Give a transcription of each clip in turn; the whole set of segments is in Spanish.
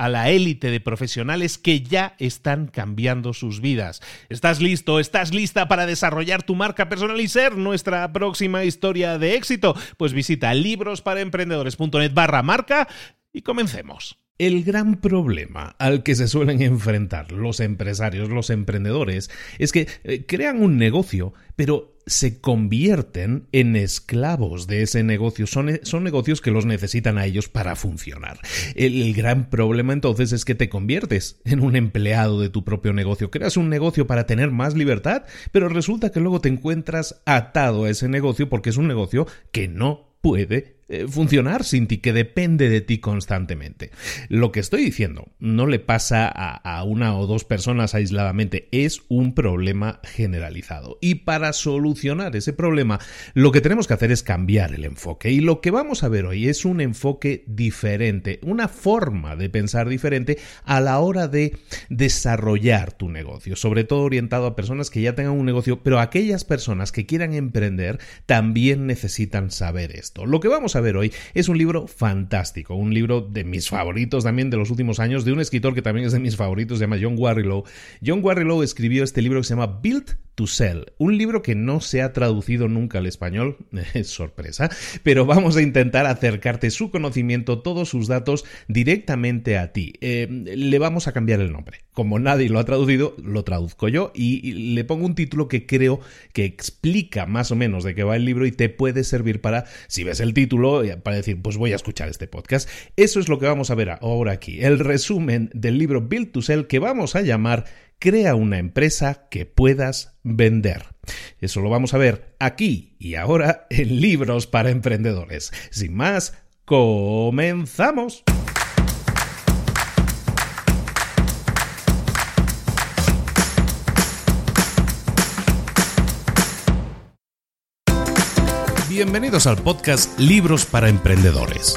a la élite de profesionales que ya están cambiando sus vidas. ¿Estás listo? ¿Estás lista para desarrollar tu marca personal y ser nuestra próxima historia de éxito? Pues visita librosparaemprendedores.net barra marca y comencemos. El gran problema al que se suelen enfrentar los empresarios, los emprendedores, es que eh, crean un negocio, pero se convierten en esclavos de ese negocio. Son, son negocios que los necesitan a ellos para funcionar. El, el, gran problema entonces es que te conviertes en un empleado de tu propio negocio. Creas un negocio para tener más libertad, pero resulta que luego te encuentras atado a ese negocio porque es un negocio que no puede eh, funcionar sin ti, que depende de ti constantemente. Lo que estoy diciendo no le pasa a, a, una o dos personas aisladamente, es un problema generalizado. Y para solucionar ese problema, lo que tenemos que hacer es cambiar el enfoque. Y lo que vamos a ver hoy es un enfoque diferente, una forma de pensar diferente a la hora de desarrollar tu negocio, sobre todo orientado a personas que ya tengan un negocio, pero aquellas personas que quieran emprender también necesitan saber esto. Lo que vamos a ver hoy es un libro fantástico, un libro de mis favoritos también de los últimos años, de un escritor que también es de mis favoritos, se llama John Warrilow. John Warrilow escribió este libro que se llama Build to Sell, un libro que no se ha traducido nunca al español, es sorpresa, pero vamos a intentar acercarte su conocimiento, todos sus datos directamente a ti. Eh, le vamos a cambiar el nombre. Como nadie lo ha traducido, lo traduzco yo y, le pongo un título que creo que explica más o menos de qué va el libro y te puede servir para, si ves el título, para decir, pues voy a escuchar este podcast. Eso es lo que vamos a ver ahora aquí, el resumen del libro Build to Sell que vamos a llamar Crea una empresa que puedas vender. Eso lo vamos a ver aquí y ahora en Libros para Emprendedores. Sin más, comenzamos. Bienvenidos al podcast Libros para Emprendedores.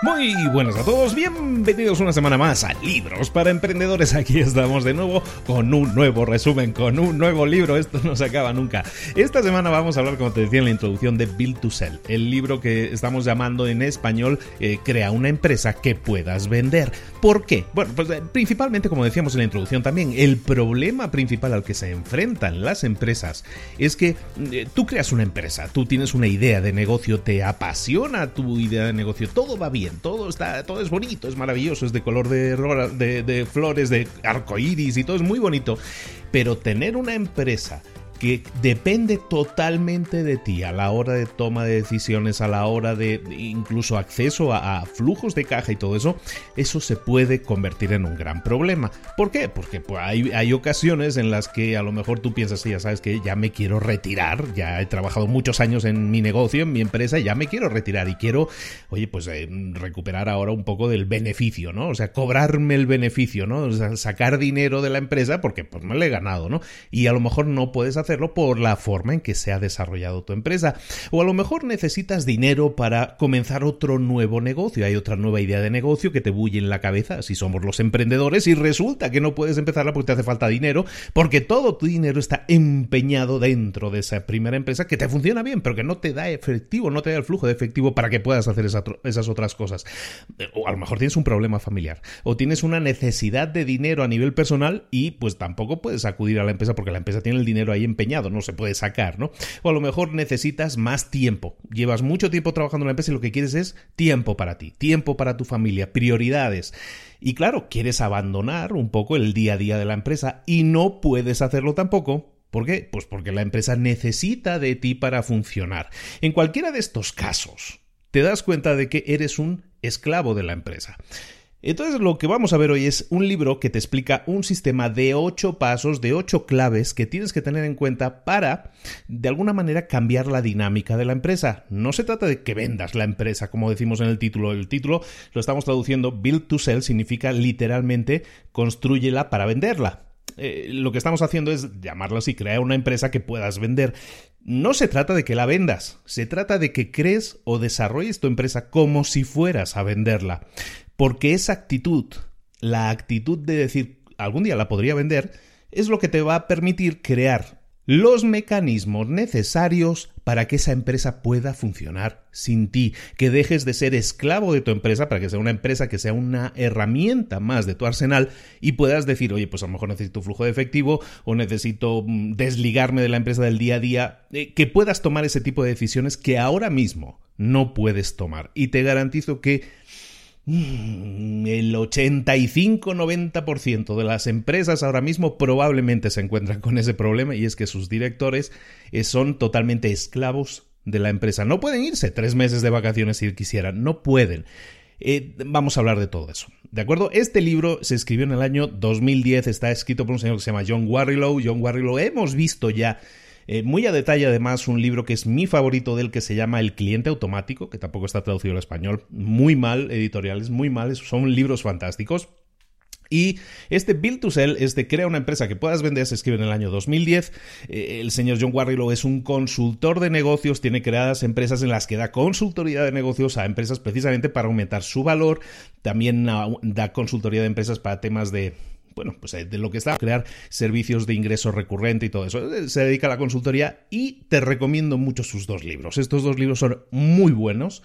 Muy buenas a todos, bienvenidos una semana más a Libros para Emprendedores. Aquí estamos de nuevo con un nuevo resumen, con un nuevo libro. Esto no se acaba nunca. Esta semana vamos a hablar, como te decía en la introducción, de Build to Sell, el libro que estamos llamando en español eh, Crea una empresa que puedas vender. ¿Por qué? Bueno, pues eh, principalmente, como decíamos en la introducción también, el problema principal al que se enfrentan las empresas es que eh, tú creas una empresa, tú tienes una idea de negocio, te apasiona tu idea de negocio, todo va bien todo está, todo es bonito, es maravilloso, es de color de, de, de flores, de arco iris y todo es muy bonito. Pero tener una empresa que depende totalmente de ti a la hora de toma de decisiones, a la hora de incluso acceso a, flujos de caja y todo eso, eso se puede convertir en un gran problema. ¿Por qué? Porque pues, hay, hay, ocasiones en las que a lo mejor tú piensas, ya sabes que ya me quiero retirar, ya he trabajado muchos años en mi negocio, en mi empresa, ya me quiero retirar y quiero, oye, pues eh, recuperar ahora un poco del beneficio, ¿no? O sea, cobrarme el beneficio, ¿no? O sea, sacar dinero de la empresa porque pues me lo he ganado, ¿no? Y a lo mejor no puedes hacer hacerlo por la forma en que se ha desarrollado tu empresa. O a lo mejor necesitas dinero para comenzar otro nuevo negocio. Hay otra nueva idea de negocio que te bulle en la cabeza si somos los emprendedores y resulta que no puedes empezarla porque te hace falta dinero, porque todo tu dinero está empeñado dentro de esa primera empresa que te funciona bien, pero que no te da efectivo, no te da el flujo de efectivo para que puedas hacer esas otras cosas. O a lo mejor tienes un problema familiar, o tienes una necesidad de dinero a nivel personal y pues tampoco puedes acudir a la empresa porque la empresa tiene el dinero ahí no se puede sacar, ¿no? O a lo mejor necesitas más tiempo. Llevas mucho tiempo trabajando en la empresa y lo que quieres es tiempo para ti, tiempo para tu familia, prioridades. Y claro, quieres abandonar un poco el día a día de la empresa y no puedes hacerlo tampoco ¿Por qué? Pues porque la empresa necesita de ti para funcionar. En cualquiera de estos casos, te das cuenta de que eres un esclavo de la empresa. Entonces lo que vamos a ver hoy es un libro que te explica un sistema de ocho pasos, de ocho claves que tienes que tener en cuenta para, de alguna manera, cambiar la dinámica de la empresa. No se trata de que vendas la empresa, como decimos en el título. El título lo estamos traduciendo, Build to Sell significa literalmente construyela para venderla. Eh, lo que estamos haciendo es llamarlo así, crear una empresa que puedas vender. No se trata de que la vendas, se trata de que crees o desarrolles tu empresa como si fueras a venderla. Porque esa actitud, la actitud de decir algún día la podría vender, es lo que te va a permitir crear los mecanismos necesarios para que esa empresa pueda funcionar sin ti, que dejes de ser esclavo de tu empresa para que sea una empresa que sea una herramienta más de tu arsenal y puedas decir, oye, pues a lo mejor necesito flujo de efectivo o necesito mm, desligarme de la empresa del día a día, eh, que puedas tomar ese tipo de decisiones que ahora mismo no puedes tomar. Y te garantizo que el 85-90% de las empresas ahora mismo probablemente se encuentran con ese problema y es que sus directores eh, son totalmente esclavos de la empresa. No pueden irse tres meses de vacaciones si quisieran, no pueden. Eh, vamos a hablar de todo eso. ¿De acuerdo? Este libro se escribió en el año 2010, está escrito por un señor que se llama John Warrilow. John Warrilow hemos visto ya eh, muy a detalle, además, un libro que es mi favorito del que se llama El cliente automático, que tampoco está traducido al español. Muy mal, editoriales, muy mal. Son libros fantásticos. Y este Build to Sell, este crea una empresa que puedas vender, se escribe en el año 2010. Eh, el señor John Warrilow es un consultor de negocios, tiene creadas empresas en las que da consultoría de negocios a empresas precisamente para aumentar su valor. También da consultoría de empresas para temas de bueno, pues eh, de lo que está, crear servicios de ingreso recurrente y todo eso. Eh, se dedica a la consultoría y te recomiendo mucho sus dos libros. Estos dos libros son muy buenos.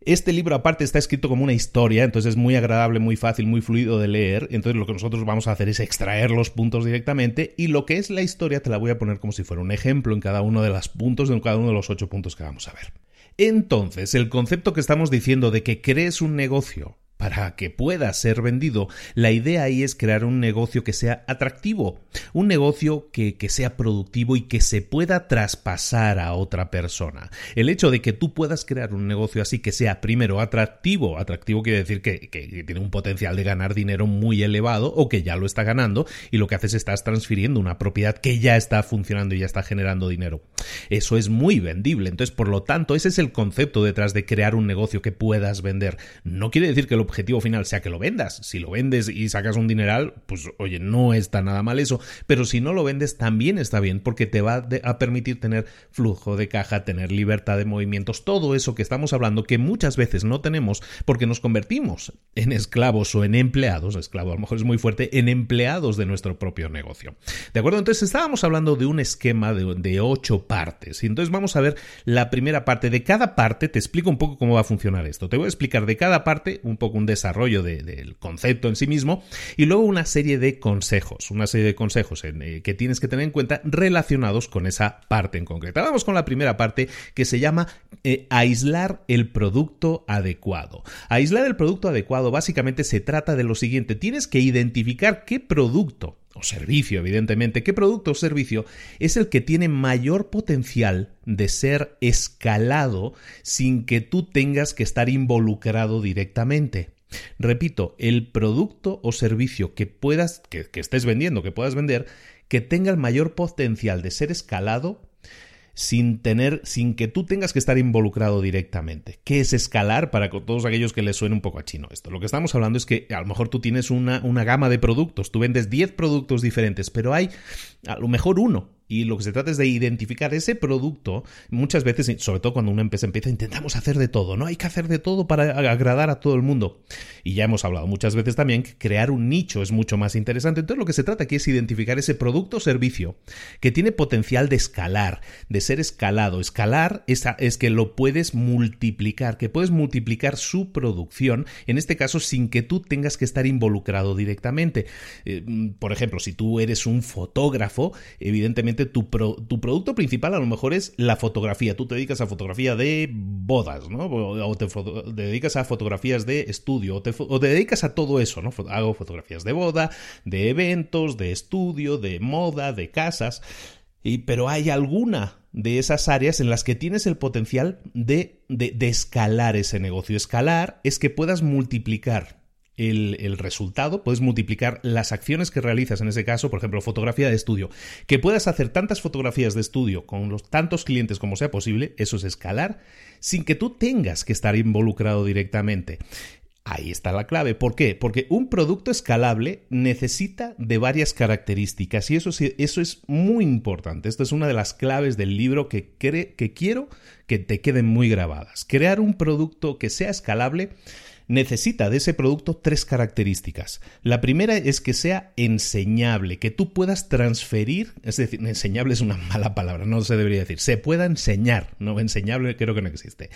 Este libro aparte está escrito como una historia, entonces es muy agradable, muy fácil, muy fluido de leer. Entonces lo que nosotros vamos a hacer es extraer los puntos directamente y lo que es la historia te la voy a poner como si fuera un ejemplo en cada uno de los puntos, en cada uno de los ocho puntos que vamos a ver. Entonces, el concepto que estamos diciendo de que crees un negocio para que pueda ser vendido. La idea ahí es crear un negocio que sea atractivo, un negocio que, sea productivo y que se pueda traspasar a otra persona. El hecho de que tú puedas crear un negocio así que sea primero atractivo, atractivo quiere decir que, que tiene un potencial de ganar dinero muy elevado o que ya lo está ganando y lo que haces es estás transfiriendo una propiedad que ya está funcionando y ya está generando dinero. Eso es muy vendible. Entonces, por lo tanto, ese es el concepto detrás de crear un negocio que puedas vender. No quiere decir que lo objetivo final sea que lo vendas. Si lo vendes y sacas un dineral, pues oye, no está nada mal eso. Pero si no lo vendes, también está bien porque te va a permitir tener flujo de caja, tener libertad de movimientos, todo eso que estamos hablando que muchas veces no tenemos porque nos convertimos en esclavos o en empleados, esclavo a lo mejor es muy fuerte, en empleados de nuestro propio negocio. ¿De acuerdo? Entonces estábamos hablando de un esquema de, de ocho partes. Y entonces vamos a ver la primera parte. De cada parte te explico un poco cómo va a funcionar esto. Te voy a explicar de cada parte un poco un desarrollo del concepto en sí mismo y luego una serie de consejos, una serie de consejos eh, que tienes que tener en cuenta relacionados con esa parte en concreto. Vamos con la primera parte que se llama eh, aislar el producto adecuado. Aislar el producto adecuado básicamente se trata de lo siguiente, tienes que identificar qué producto o servicio, evidentemente, qué producto o servicio es el que tiene mayor potencial de ser escalado sin que tú tengas que estar involucrado directamente. Repito, el producto o servicio que puedas, que, estés vendiendo, que puedas vender, que tenga el mayor potencial de ser escalado sin tener, sin que tú tengas que estar involucrado directamente. ¿Qué es escalar para todos aquellos que les suene un poco a chino esto? Lo que estamos hablando es que a lo mejor tú tienes una, una gama de productos, tú vendes 10 productos diferentes, pero hay a lo mejor uno y lo que se trata es de identificar ese producto. Muchas veces, sobre todo cuando una empresa empieza, intentamos hacer de todo, ¿no? Hay que hacer de todo para agradar a todo el mundo. Y ya hemos hablado muchas veces también que crear un nicho es mucho más interesante. Entonces lo que se trata aquí es identificar ese producto o servicio que tiene potencial de escalar, de ser escalado. Escalar es, es que lo puedes multiplicar, que puedes multiplicar su producción, en este caso sin que tú tengas que estar involucrado directamente. Eh, por ejemplo, si tú eres un fotógrafo, evidentemente tu, tu, producto principal a lo mejor es la fotografía. Tú te dedicas a fotografía de bodas, ¿no? O te, dedicas a fotografías de estudio, o te, dedicas a todo eso, ¿no? Hago fotografías de boda, de eventos, de estudio, de moda, de casas. Y, pero hay alguna de esas áreas en las que tienes el potencial de, de escalar ese negocio. Escalar es que puedas multiplicar el, resultado, puedes multiplicar las acciones que realizas, en ese caso, por ejemplo, fotografía de estudio, que puedas hacer tantas fotografías de estudio con los tantos clientes como sea posible, eso es escalar, sin que tú tengas que estar involucrado directamente. Ahí está la clave. ¿Por qué? Porque un producto escalable necesita de varias características y eso, eso es muy importante. Esta es una de las claves del libro que, que quiero que te queden muy grabadas. Crear un producto que sea escalable necesita de ese producto tres características. La primera es que sea enseñable, que tú puedas transferir, es decir, enseñable es una mala palabra, no se debería decir, se pueda enseñar, no enseñable creo que no existe.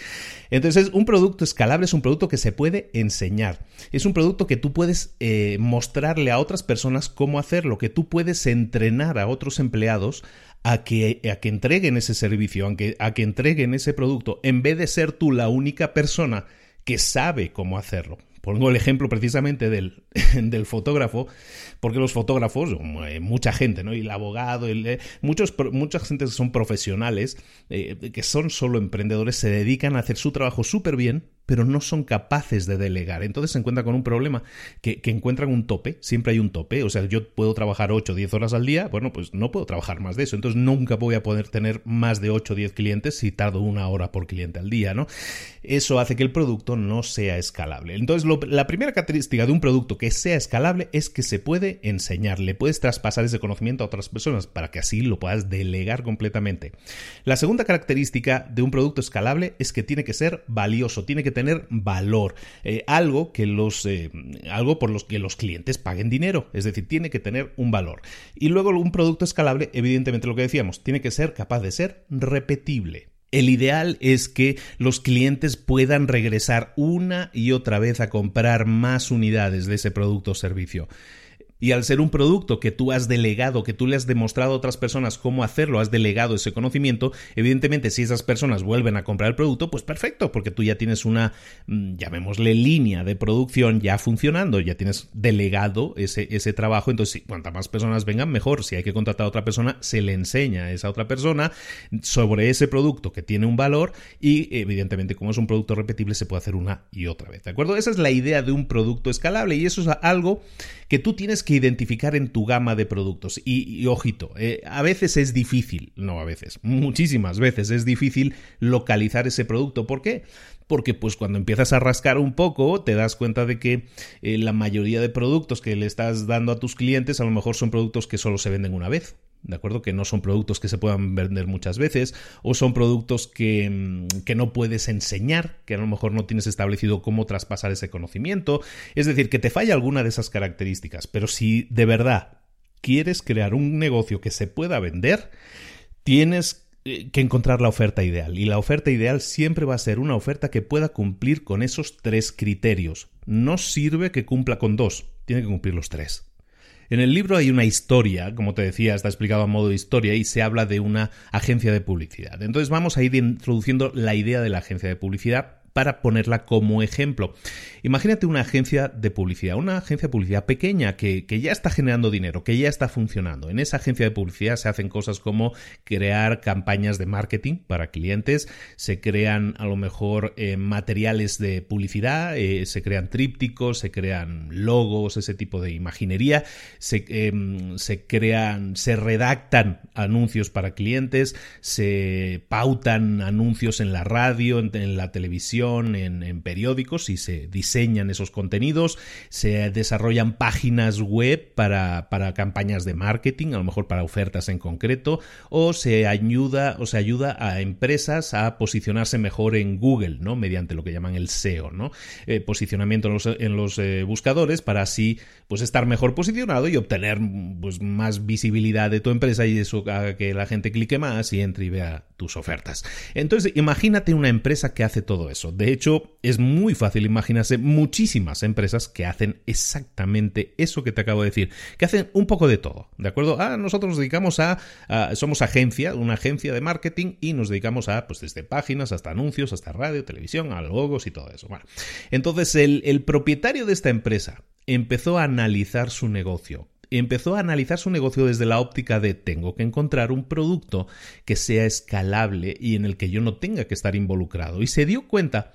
Entonces, un producto escalable es un producto que se puede enseñar, es un producto que tú puedes eh, mostrarle a otras personas cómo hacerlo, que tú puedes entrenar a otros empleados a que, a que entreguen ese servicio, a a que entreguen ese producto, en vez de ser tú la única persona que sabe cómo hacerlo. Pongo el ejemplo precisamente del, del fotógrafo, porque los fotógrafos, eh, mucha gente, ¿no? Y el abogado, eh, muchos, mucha gente que son profesionales, eh, que son solo emprendedores, se dedican a hacer su trabajo súper bien, pero no son capaces de delegar. Entonces se encuentra con un problema que, encuentran un tope, siempre hay un tope, o sea, yo puedo trabajar 8 o 10 horas al día, bueno, pues no puedo trabajar más de eso, entonces nunca voy a poder tener más de 8 o 10 clientes si tardo una hora por cliente al día, ¿no? Eso hace que el producto no sea escalable. Entonces, la primera característica de un producto que sea escalable es que se puede enseñar, le puedes traspasar ese conocimiento a otras personas para que así lo puedas delegar completamente. La segunda característica de un producto escalable es que tiene que ser valioso, tiene que tener valor, eh, algo que los, eh, algo por los que los clientes paguen dinero, es decir, tiene que tener un valor. Y luego un producto escalable, evidentemente lo que decíamos, tiene que ser capaz de ser repetible. El ideal es que los clientes puedan regresar una y otra vez a comprar más unidades de ese producto o servicio. Y al ser un producto que tú has delegado, que tú le has demostrado a otras personas cómo hacerlo, has delegado ese conocimiento, evidentemente si esas personas vuelven a comprar el producto, pues perfecto, porque tú ya tienes una, mm, llamémosle línea de producción ya funcionando, ya tienes delegado ese, ese trabajo, entonces cuantas más personas vengan, mejor. Si hay que contratar a otra persona, se le enseña a esa otra persona sobre ese producto que tiene un valor y evidentemente como es un producto repetible se puede hacer una y otra vez, ¿de acuerdo? Esa es la idea de un producto escalable y eso es algo que tú tienes que identificar en tu gama de productos. Y, ojito, eh, a veces es difícil, no a veces, muchísimas veces es difícil localizar ese producto. ¿Por qué? porque pues cuando empiezas a rascar un poco te das cuenta de que eh, la mayoría de productos que le estás dando a tus clientes a lo mejor son productos que solo se venden una vez. ¿De acuerdo? Que no son productos que se puedan vender muchas veces o son productos que, mm, que no puedes enseñar, que a lo mejor no tienes establecido cómo traspasar ese conocimiento. Es decir, que te falla alguna de esas características. Pero si de verdad quieres crear un negocio que se pueda vender, tienes eh, que encontrar la oferta ideal. Y la oferta ideal siempre va a ser una oferta que pueda cumplir con esos tres criterios. No sirve que cumpla con dos, tiene que cumplir los tres. En el libro hay una historia, como te decía, está explicado a modo de historia y se habla de una agencia de publicidad. Entonces vamos a ir introduciendo la idea de la agencia de publicidad para ponerla como ejemplo. Imagínate una agencia de publicidad, una agencia de publicidad pequeña que, ya está generando dinero, que ya está funcionando. En esa agencia de publicidad se hacen cosas como crear campañas de marketing para clientes, se crean a lo mejor eh, materiales de publicidad, eh, se crean trípticos, se crean logos, ese tipo de imaginería, se, em, se crean, se redactan anuncios para clientes, se pautan anuncios en la radio, en la televisión, en, periódicos y se diseñan esos contenidos, se desarrollan páginas web para, para, campañas de marketing, a lo mejor para ofertas en concreto, o se ayuda, o se ayuda a empresas a posicionarse mejor en Google, ¿no? Mediante lo que llaman el SEO, ¿no? Eh, posicionamiento en los, en los eh, buscadores para así pues estar mejor posicionado y obtener pues, más visibilidad de tu empresa y eso haga que la gente clique más y entre y vea tus ofertas. Entonces, imagínate una empresa que hace todo eso. De hecho, es muy fácil imaginarse muchísimas empresas que hacen exactamente eso que te acabo de decir, que hacen un poco de todo, ¿de acuerdo? Ah, nosotros nos dedicamos a, somos agencia, una agencia de marketing y nos dedicamos a, pues desde páginas hasta anuncios, hasta radio, televisión, a logos y todo eso. Bueno, entonces el, el propietario de esta empresa empezó a analizar su negocio empezó a analizar su negocio desde la óptica de tengo que encontrar un producto que sea escalable y en el que yo no tenga que estar involucrado. Y se dio cuenta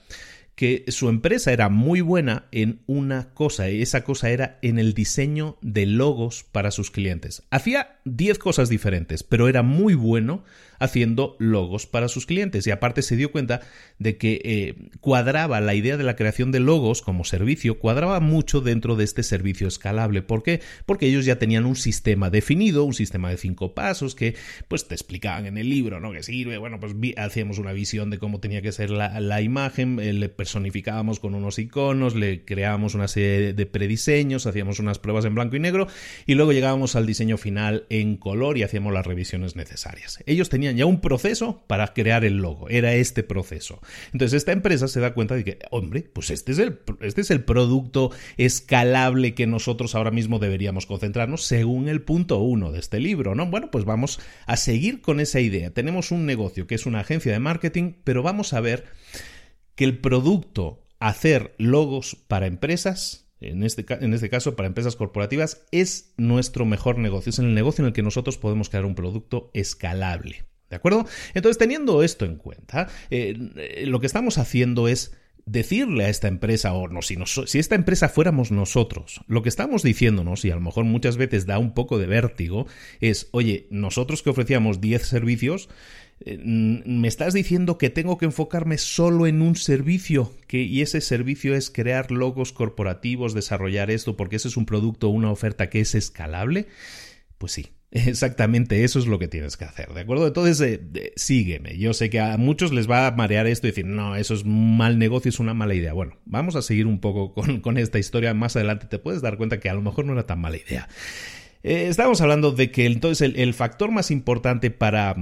que su empresa era muy buena en una cosa, y esa cosa era en el diseño de logos para sus clientes. Hacía 10 cosas diferentes, pero era muy bueno haciendo logos para sus clientes. Y aparte se dio cuenta de que eh, cuadraba la idea de la creación de logos como servicio, cuadraba mucho dentro de este servicio escalable. ¿Por qué? Porque ellos ya tenían un sistema definido, un sistema de cinco pasos que pues te explicaban en el libro, ¿no? Que sirve, bueno, pues hacíamos una visión de cómo tenía que ser la, imagen, eh, le personificábamos con unos iconos, le creábamos una serie de prediseños, hacíamos unas pruebas en blanco y negro y luego llegábamos al diseño final en color y hacíamos las revisiones necesarias. Ellos tenían ya un proceso para crear el logo. Era este proceso. Entonces esta empresa se da cuenta de que, hombre, pues este es el, este es el producto escalable que nosotros ahora mismo deberíamos concentrarnos según el punto uno de este libro, ¿no? Bueno, pues vamos a seguir con esa idea. Tenemos un negocio que es una agencia de marketing, pero vamos a ver que el producto hacer logos para empresas en este, en este, caso para empresas corporativas, es nuestro mejor negocio. Es el negocio en el que nosotros podemos crear un producto escalable. ¿De acuerdo? Entonces, teniendo esto en cuenta, eh, eh, lo que estamos haciendo es decirle a esta empresa, o no, si, si esta empresa fuéramos nosotros, lo que estamos diciéndonos, y a lo mejor muchas veces da un poco de vértigo, es, oye, nosotros que ofrecíamos 10 servicios, me estás diciendo que tengo que enfocarme solo en un servicio, que, y ese servicio es crear logos corporativos, desarrollar esto, porque ese es un producto o una oferta que es escalable. Pues sí, Exactamente, eso es lo que tienes que hacer, ¿de acuerdo? Entonces, eh, sígueme. Yo sé que a muchos les va a marear esto y decir, no, eso es un mal negocio, es una mala idea. Bueno, vamos a seguir un poco con, esta historia. Más adelante te puedes dar cuenta que a lo mejor no era tan mala idea. Eh, estábamos hablando de que entonces el, factor más importante para,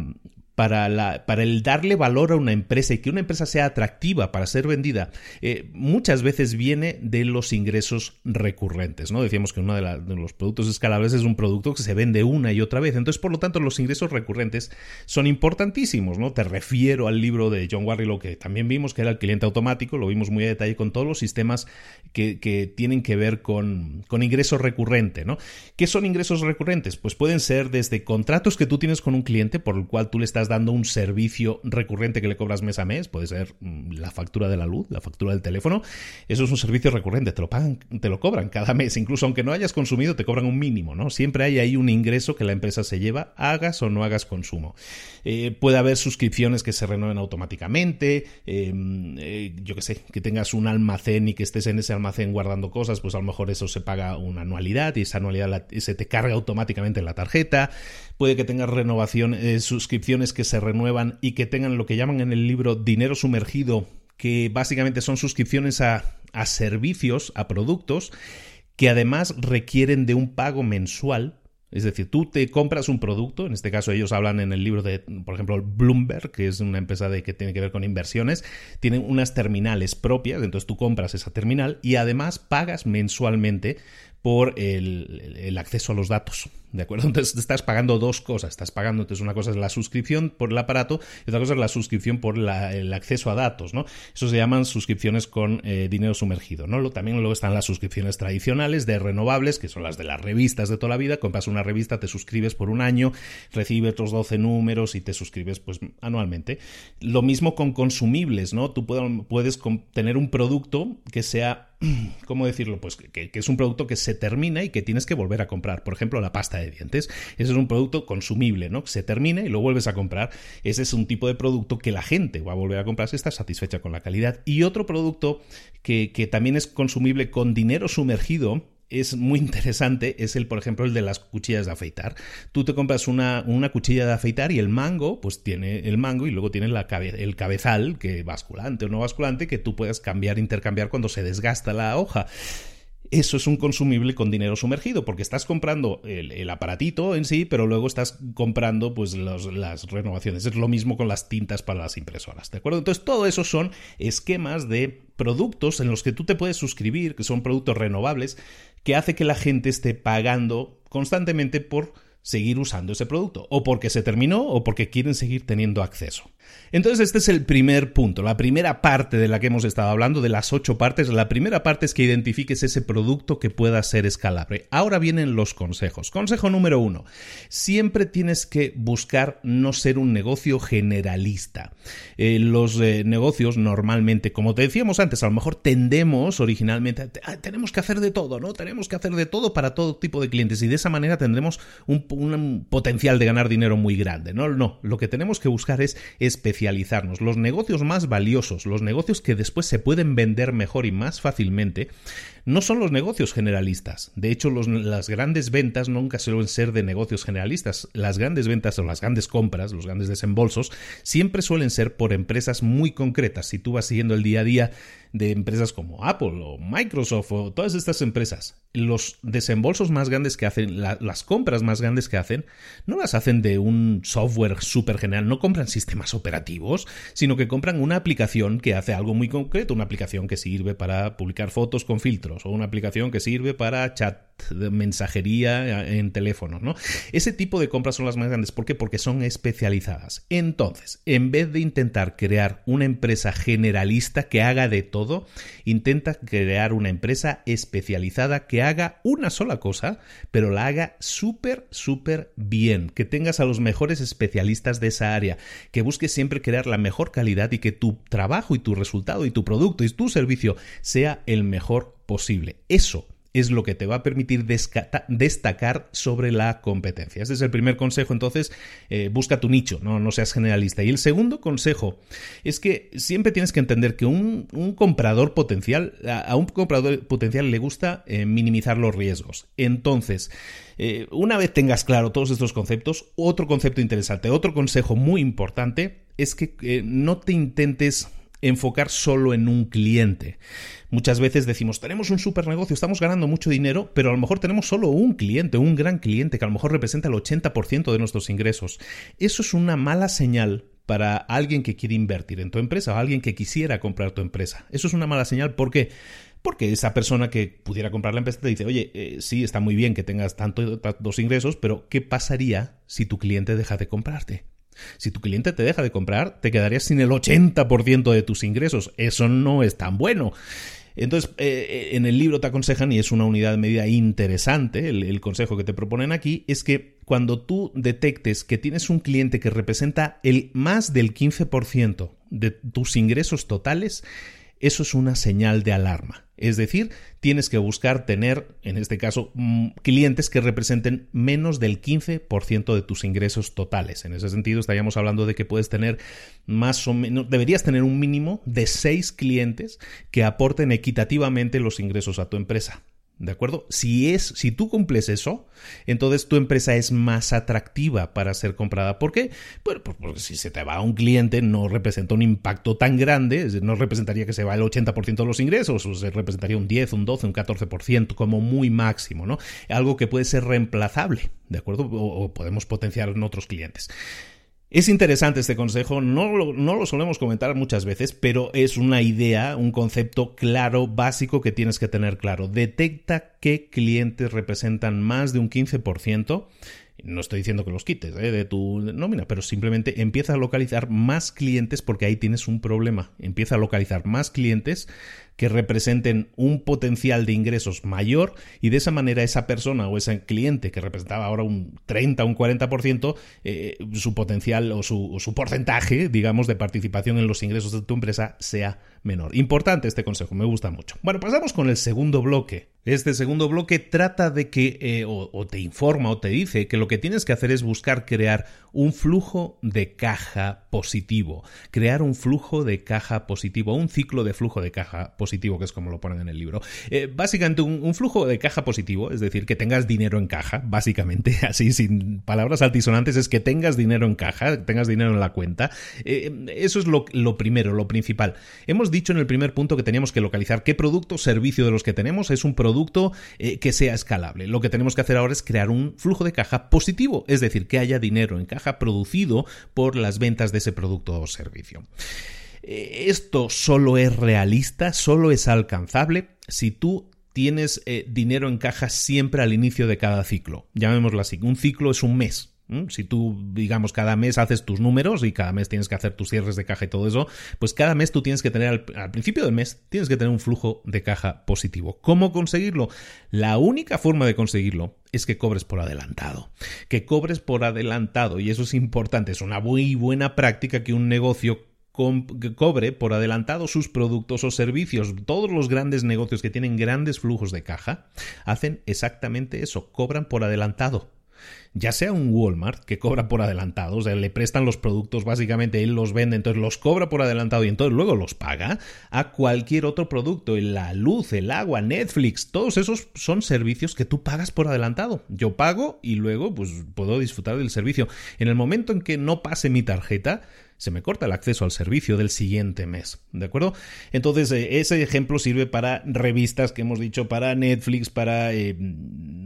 para, el darle valor a una empresa y que una empresa sea atractiva para ser vendida, eh, muchas veces viene de los ingresos recurrentes. ¿no? Decíamos que uno de, los productos escalables es un producto que se vende una y otra vez. Entonces, por lo tanto, los ingresos recurrentes son importantísimos. ¿no? Te refiero al libro de John Warrilow que también vimos, que era el cliente automático, lo vimos muy a detalle con todos los sistemas que, tienen que ver con, con ingresos recurrente. ¿no? ¿Qué son ingresos recurrentes? Pues pueden ser desde contratos que tú tienes con un cliente por el cual tú le estás dando un servicio recurrente que le cobras mes a mes, puede ser mm, la factura de la luz, la factura del teléfono, eso es un servicio recurrente, te lo pagan, te lo cobran cada mes, incluso aunque no hayas consumido, te cobran un mínimo, ¿no? Siempre hay ahí un ingreso que la empresa se lleva, hagas o no hagas consumo. Eh, puede haber suscripciones que se renueven automáticamente, em, eh, yo que sé, que tengas un almacén y que estés en ese almacén guardando cosas, pues a lo mejor eso se paga una anualidad y esa anualidad se te carga automáticamente en la tarjeta. Puede que tengas renovación, eh, suscripciones que se renuevan y que tengan lo que llaman en el libro dinero sumergido, que básicamente son suscripciones a, a servicios, a productos, que además requieren de un pago mensual. Es decir, tú te compras un producto, en este caso ellos hablan en el libro de, por ejemplo, Bloomberg, que es una empresa de, que tiene que ver con inversiones, tienen unas terminales propias, entonces tú compras esa terminal y además pagas mensualmente por el, acceso a los datos. ¿De acuerdo? Entonces estás pagando dos cosas. Estás pagando, entonces una cosa es la suscripción por el aparato y otra cosa es la suscripción por el acceso a datos, ¿no? Eso se llaman suscripciones con eh, dinero sumergido, ¿no? también luego están las suscripciones tradicionales de renovables, que son las de las revistas de toda la vida. Compras una revista, te suscribes por un año, recibes otros 12 números y te suscribes pues anualmente. Lo mismo con consumibles, ¿no? Tú puedes tener un producto que sea ¿cómo decirlo? Pues que, es un producto que se termina y que tienes que volver a comprar. Por ejemplo, la pasta de dientes. Ese es un producto consumible, ¿no? Se termina y lo vuelves a comprar. Ese es un tipo de producto que la gente va a volver a comprar si está satisfecha con la calidad. Y otro producto que, que también es consumible con dinero sumergido es muy interesante es el, por ejemplo, el de las cuchillas de afeitar. Tú te compras una, una cuchilla de afeitar y el mango, pues tiene el mango y luego tiene la el cabezal, que basculante o no basculante, que tú puedes cambiar, intercambiar cuando se desgasta la hoja eso es un consumible con dinero sumergido, porque estás comprando el, aparatito en sí, pero luego estás comprando pues las renovaciones. Es lo mismo con las tintas para las impresoras, ¿de acuerdo? Entonces, todo eso son esquemas de productos en los que tú te puedes suscribir, que son productos renovables, que hace que la gente esté pagando constantemente por seguir usando ese producto, o porque se terminó o porque quieren seguir teniendo acceso. Entonces este es el primer punto, la primera parte de la que hemos estado hablando, de las ocho partes. La primera parte es que identifiques ese producto que pueda ser escalable. Ahora vienen los consejos. Consejo número uno, siempre tienes que buscar no ser un negocio generalista. Eh, los eh, negocios normalmente, como te decíamos antes, a lo mejor tendemos originalmente, ah, tenemos que hacer de todo, ¿no? Tenemos que hacer de todo para todo tipo de clientes y de esa manera tendremos un potencial de ganar dinero muy grande. No, no, lo que tenemos que buscar es especializarnos. Los negocios más valiosos, los negocios que después se pueden vender mejor y más fácilmente, no son los negocios generalistas. De hecho, las grandes ventas nunca suelen ser de negocios generalistas. Las grandes ventas o las grandes compras, los grandes desembolsos, siempre suelen ser por empresas muy concretas. Si tú vas siguiendo el día a día de empresas como Apple o Microsoft o todas estas empresas, los desembolsos más grandes que hacen, las compras más grandes que hacen, no las hacen de un software súper general, no compran sistemas operativos, sino que compran una aplicación que hace algo muy concreto, una aplicación que sirve para publicar fotos con filtros o una aplicación que sirve para chat mensajería en teléfono, ¿no? Ese tipo de compras son las más grandes. ¿Por qué? Porque son especializadas. Entonces, en vez de intentar crear una empresa generalista que haga de todo, intenta crear una empresa especializada que haga una sola cosa, pero la haga súper, súper bien, que tengas a los mejores especialistas de esa área, que busques siempre crear la mejor calidad y que tu trabajo y tu resultado y tu producto y tu servicio sea el mejor posible. Eso es lo que te va a permitir destacar sobre la competencia. Este es el primer consejo, entonces eh, busca tu nicho, no, no seas generalista. Y el segundo consejo es que siempre tienes que entender que un, comprador potencial, a, un comprador potencial le gusta eh, minimizar los riesgos. Entonces, eh, una vez tengas claro todos estos conceptos, otro concepto interesante, otro consejo muy importante es que no te intentes enfocar solo en un cliente. Muchas veces decimos, tenemos un super negocio, estamos ganando mucho dinero, pero a lo mejor tenemos solo un cliente, un gran cliente que a lo mejor representa el 80% de nuestros ingresos. Eso es una mala señal para alguien que quiere invertir en tu empresa o alguien que quisiera comprar tu empresa. Eso es una mala señal porque porque esa persona que pudiera comprar la empresa te dice, oye, eh, sí, está muy bien que tengas tantos ingresos, pero ¿qué pasaría si tu cliente deja de comprarte? Si tu cliente te deja de comprar, te quedarías sin el 80% de tus ingresos. Eso no es tan bueno. Entonces, eh, eh, en el libro te aconsejan, y es una unidad de medida interesante, el, consejo que te proponen aquí, es que cuando tú detectes que tienes un cliente que representa el más del 15% de tus ingresos totales, eso es una señal de alarma. Es decir, tienes que buscar tener, en este caso, mm, clientes que representen menos del 15% de tus ingresos totales. En ese sentido, estaríamos hablando de que puedes tener más o menos, deberías tener un mínimo de seis clientes que aporten equitativamente los ingresos a tu empresa. ¿De acuerdo? Si es, si tú cumples eso, entonces tu empresa es más atractiva para ser comprada. ¿Por qué? Bueno, pues porque si se te va un cliente no representa un impacto tan grande, no representaría que se va el 80% de los ingresos, o se representaría un 10, un 12, un 14% como muy máximo, ¿no? Algo que puede ser reemplazable, ¿de acuerdo? O, o podemos potenciar en otros clientes. Es interesante este consejo, no lo, no lo, solemos comentar muchas veces, pero es una idea, un concepto claro, básico que tienes que tener claro. Detecta qué clientes representan más de un 15%. No estoy diciendo que los quites ¿eh? de tu nómina, pero simplemente empieza a localizar más clientes porque ahí tienes un problema. Empieza a localizar más clientes que representen un potencial de ingresos mayor y de esa manera esa persona o ese cliente que representaba ahora un 30 o un 40%, eh, su potencial o su, o porcentaje, digamos, de participación en los ingresos de tu empresa sea menor. Importante este consejo, me gusta mucho. Bueno, pasamos con el segundo bloque. Este segundo bloque trata de que, eh, o, te informa o te dice que lo que tienes que hacer es buscar crear un flujo de caja positivo. Crear un flujo de caja positivo, un ciclo de flujo de caja positivo, que es como lo ponen en el libro. Eh, básicamente un, flujo de caja positivo, es decir, que tengas dinero en caja, básicamente, así sin palabras altisonantes, es que tengas dinero en caja, tengas dinero en la cuenta. Eh, eso es lo, primero, lo principal. Hemos dicho en el primer punto que teníamos que localizar qué producto servicio de los que tenemos es un producto eh, que sea escalable. Lo que tenemos que hacer ahora es crear un flujo de caja positivo, es decir, que haya dinero en caja producido por las ventas de ese producto o servicio. Eh, esto solo es realista, solo es alcanzable si tú tienes eh, dinero en caja siempre al inicio de cada ciclo. Llamémoslo así. Un ciclo es un mes. Si tú, digamos, cada mes haces tus números y cada mes tienes que hacer tus cierres de caja y todo eso, pues cada mes tú tienes que tener, al, principio del mes, tienes que tener un flujo de caja positivo. ¿Cómo conseguirlo? La única forma de conseguirlo es que cobres por adelantado. Que cobres por adelantado, y eso es importante, es una muy buena práctica que un negocio cobre por adelantado sus productos o servicios. Todos los grandes negocios que tienen grandes flujos de caja hacen exactamente eso, cobran por adelantado ya sea un Walmart que cobra por adelantado, o sea, le prestan los productos, básicamente él los vende, entonces los cobra por adelantado y entonces luego los paga, a cualquier otro producto, la luz, el agua, Netflix, todos esos son servicios que tú pagas por adelantado. Yo pago y luego pues puedo disfrutar del servicio. En el momento en que no pase mi tarjeta, se me corta el acceso al servicio del siguiente mes. ¿De acuerdo? Entonces, eh, ese ejemplo sirve para revistas que hemos dicho, para Netflix, para, eh,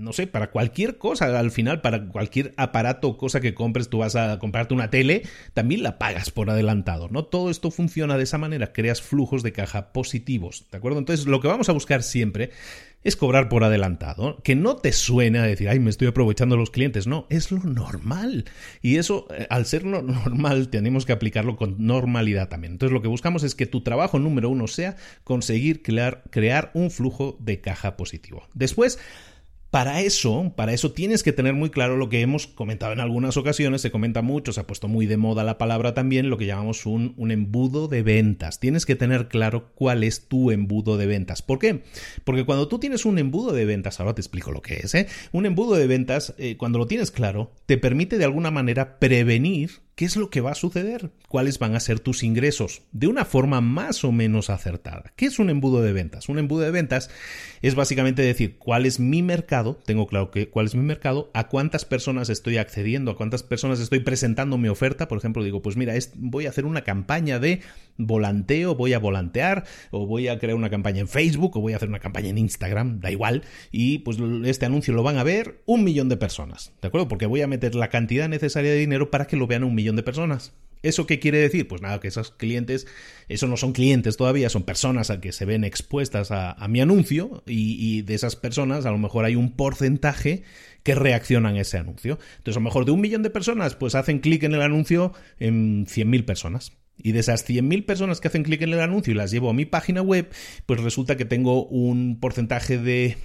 no sé, para cualquier cosa. Al final, para cualquier aparato o cosa que compres, tú vas a comprarte una tele, también la pagas por adelantado, ¿no? Todo esto funciona de esa manera, creas flujos de caja positivos. ¿De acuerdo? Entonces, lo que vamos a buscar siempre es cobrar por adelantado. Que no te suene a decir, ay, me estoy aprovechando los clientes. No, es lo normal. Y eso, eh, al ser lo normal, tenemos que aplicarlo con normalidad también. Entonces, lo que buscamos es que tu trabajo número uno sea conseguir crear, crear un flujo de caja positivo. Después, para eso, para eso tienes que tener muy claro lo que hemos comentado en algunas ocasiones, se comenta mucho, se ha puesto muy de moda la palabra también, lo que llamamos un, embudo de ventas. Tienes que tener claro cuál es tu embudo de ventas. ¿Por qué? Porque cuando tú tienes un embudo de ventas, ahora te explico lo que es, ¿eh? Un embudo de ventas, eh, cuando lo tienes claro, te permite de alguna manera prevenir qué es lo que va a suceder, cuáles van a ser tus ingresos, de una forma más o menos acertada. ¿Qué es un embudo de ventas? Un embudo de ventas es básicamente decir cuál es mi mercado, tengo claro que cuál es mi mercado, a cuántas personas estoy accediendo, a cuántas personas estoy presentando mi oferta. Por ejemplo, digo, pues mira, voy a hacer una campaña de volanteo, voy a volantear, o voy a crear una campaña en Facebook, o voy a hacer una campaña en Instagram, da igual, y pues este anuncio lo van a ver un millón de personas, ¿de acuerdo? Porque voy a meter la cantidad necesaria de dinero para que lo vean un millón de personas. ¿Eso qué quiere decir? Pues nada, que esos clientes, eso no son clientes todavía, son personas a que se ven expuestas a, mi anuncio y, de esas personas a lo mejor hay un porcentaje que reaccionan a ese anuncio. Entonces a lo mejor de un millón de personas pues hacen clic en el anuncio en 100.000 personas. Y de esas 100.000 personas que hacen clic en el anuncio y las llevo a mi página web, pues resulta que tengo un porcentaje de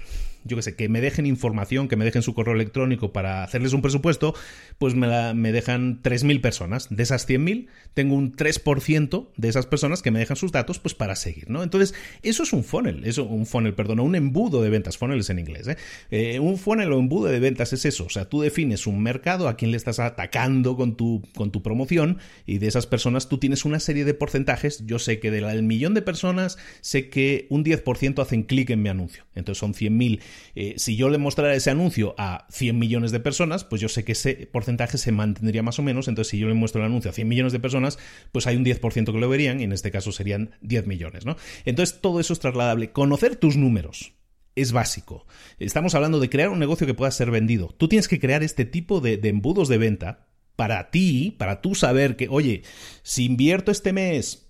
yo qué sé, que me dejen información, que me dejen su correo electrónico para hacerles un presupuesto, pues me, me dejan 3.000 personas. De esas 100.000, tengo un 3% de esas personas que me dejan sus datos pues para seguir, ¿no? Entonces, eso es un funnel, eso, un funnel, perdón, un embudo de ventas, funnel es en inglés, ¿eh? ¿eh? un funnel o embudo de ventas es eso, o sea, tú defines un mercado a quien le estás atacando con tu, con tu promoción y de esas personas tú tienes una serie de porcentajes, yo sé que del millón de personas, sé que un 10% hacen clic en mi anuncio, entonces son 100.000 eh, si yo le mostrara ese anuncio a 100 millones de personas, pues yo sé que ese porcentaje se mantendría más o menos. Entonces, si yo le muestro el anuncio a 100 millones de personas, pues hay un 10% que lo verían y en este caso serían 10 millones, ¿no? Entonces, todo eso es trasladable. Conocer tus números es básico. Estamos hablando de crear un negocio que pueda ser vendido. Tú tienes que crear este tipo de embudos de venta para ti, para tú saber que, oye, si invierto este mes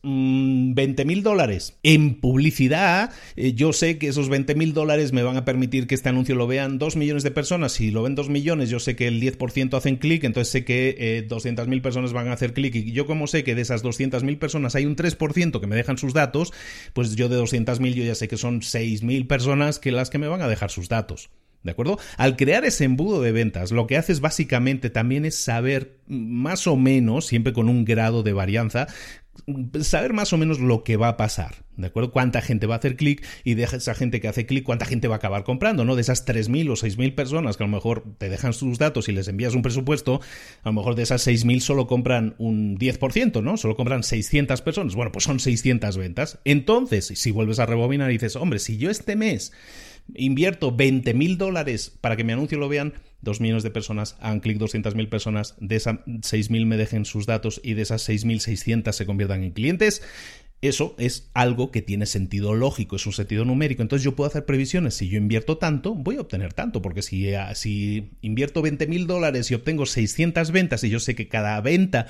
20 mm, mil dólares en publicidad, eh, yo sé que esos 20 mil dólares me van a permitir que este anuncio lo vean 2 millones de personas. Si lo ven 2 millones, yo sé que el 10% hacen clic, entonces sé que eh, 200 mil personas van a hacer clic. Y yo como sé que de esas 200 mil personas hay un 3% que me dejan sus datos, pues yo de 200 mil yo ya sé que son 6 mil personas que las que me van a dejar sus datos. ¿De acuerdo? Al crear ese embudo de ventas, lo que haces básicamente también es saber más o menos, siempre con un grado de varianza, saber más o menos lo que va a pasar, ¿de acuerdo? Cuánta gente va a hacer clic y de esa gente que hace clic, cuánta gente va a acabar comprando, ¿no? De esas 3.000 o 6.000 personas que a lo mejor te dejan sus datos y les envías un presupuesto, a lo mejor de esas 6.000 solo compran un 10%, ¿no? Solo compran 600 personas. Bueno, pues son 600 ventas. Entonces, si vuelves a rebobinar y dices, hombre, si yo este mes invierto 20 mil dólares para que mi anuncio lo vean 2 millones de personas, hagan clic 200 mil personas, de esas 6 mil me dejen sus datos y de esas 6.600 se conviertan en clientes. Eso es algo que tiene sentido lógico, es un sentido numérico. Entonces yo puedo hacer previsiones. Si yo invierto tanto, voy a obtener tanto. Porque si, eh, si invierto 20 mil dólares y obtengo 600 ventas y yo sé que cada venta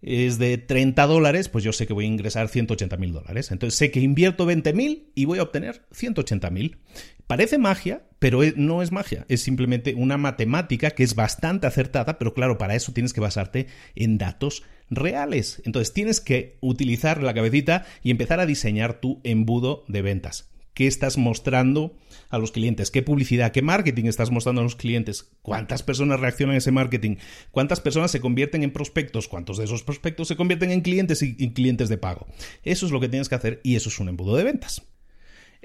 es de 30 dólares, pues yo sé que voy a ingresar 180 mil dólares. Entonces sé que invierto 20 mil y voy a obtener 180 mil. Parece magia, pero e, no es magia, es simplemente una matemática que es bastante acertada, pero claro, para eso tienes que basarte en datos reales. Entonces tienes que utilizar la cabecita y empezar a diseñar tu embudo de ventas qué estás mostrando a los clientes, qué publicidad, qué marketing estás mostrando a los clientes, cuántas personas reaccionan a ese marketing, cuántas personas se convierten en prospectos, cuántos de esos prospectos se convierten en clientes y, clientes de pago. Eso es lo que tienes que hacer y eso es un embudo de ventas.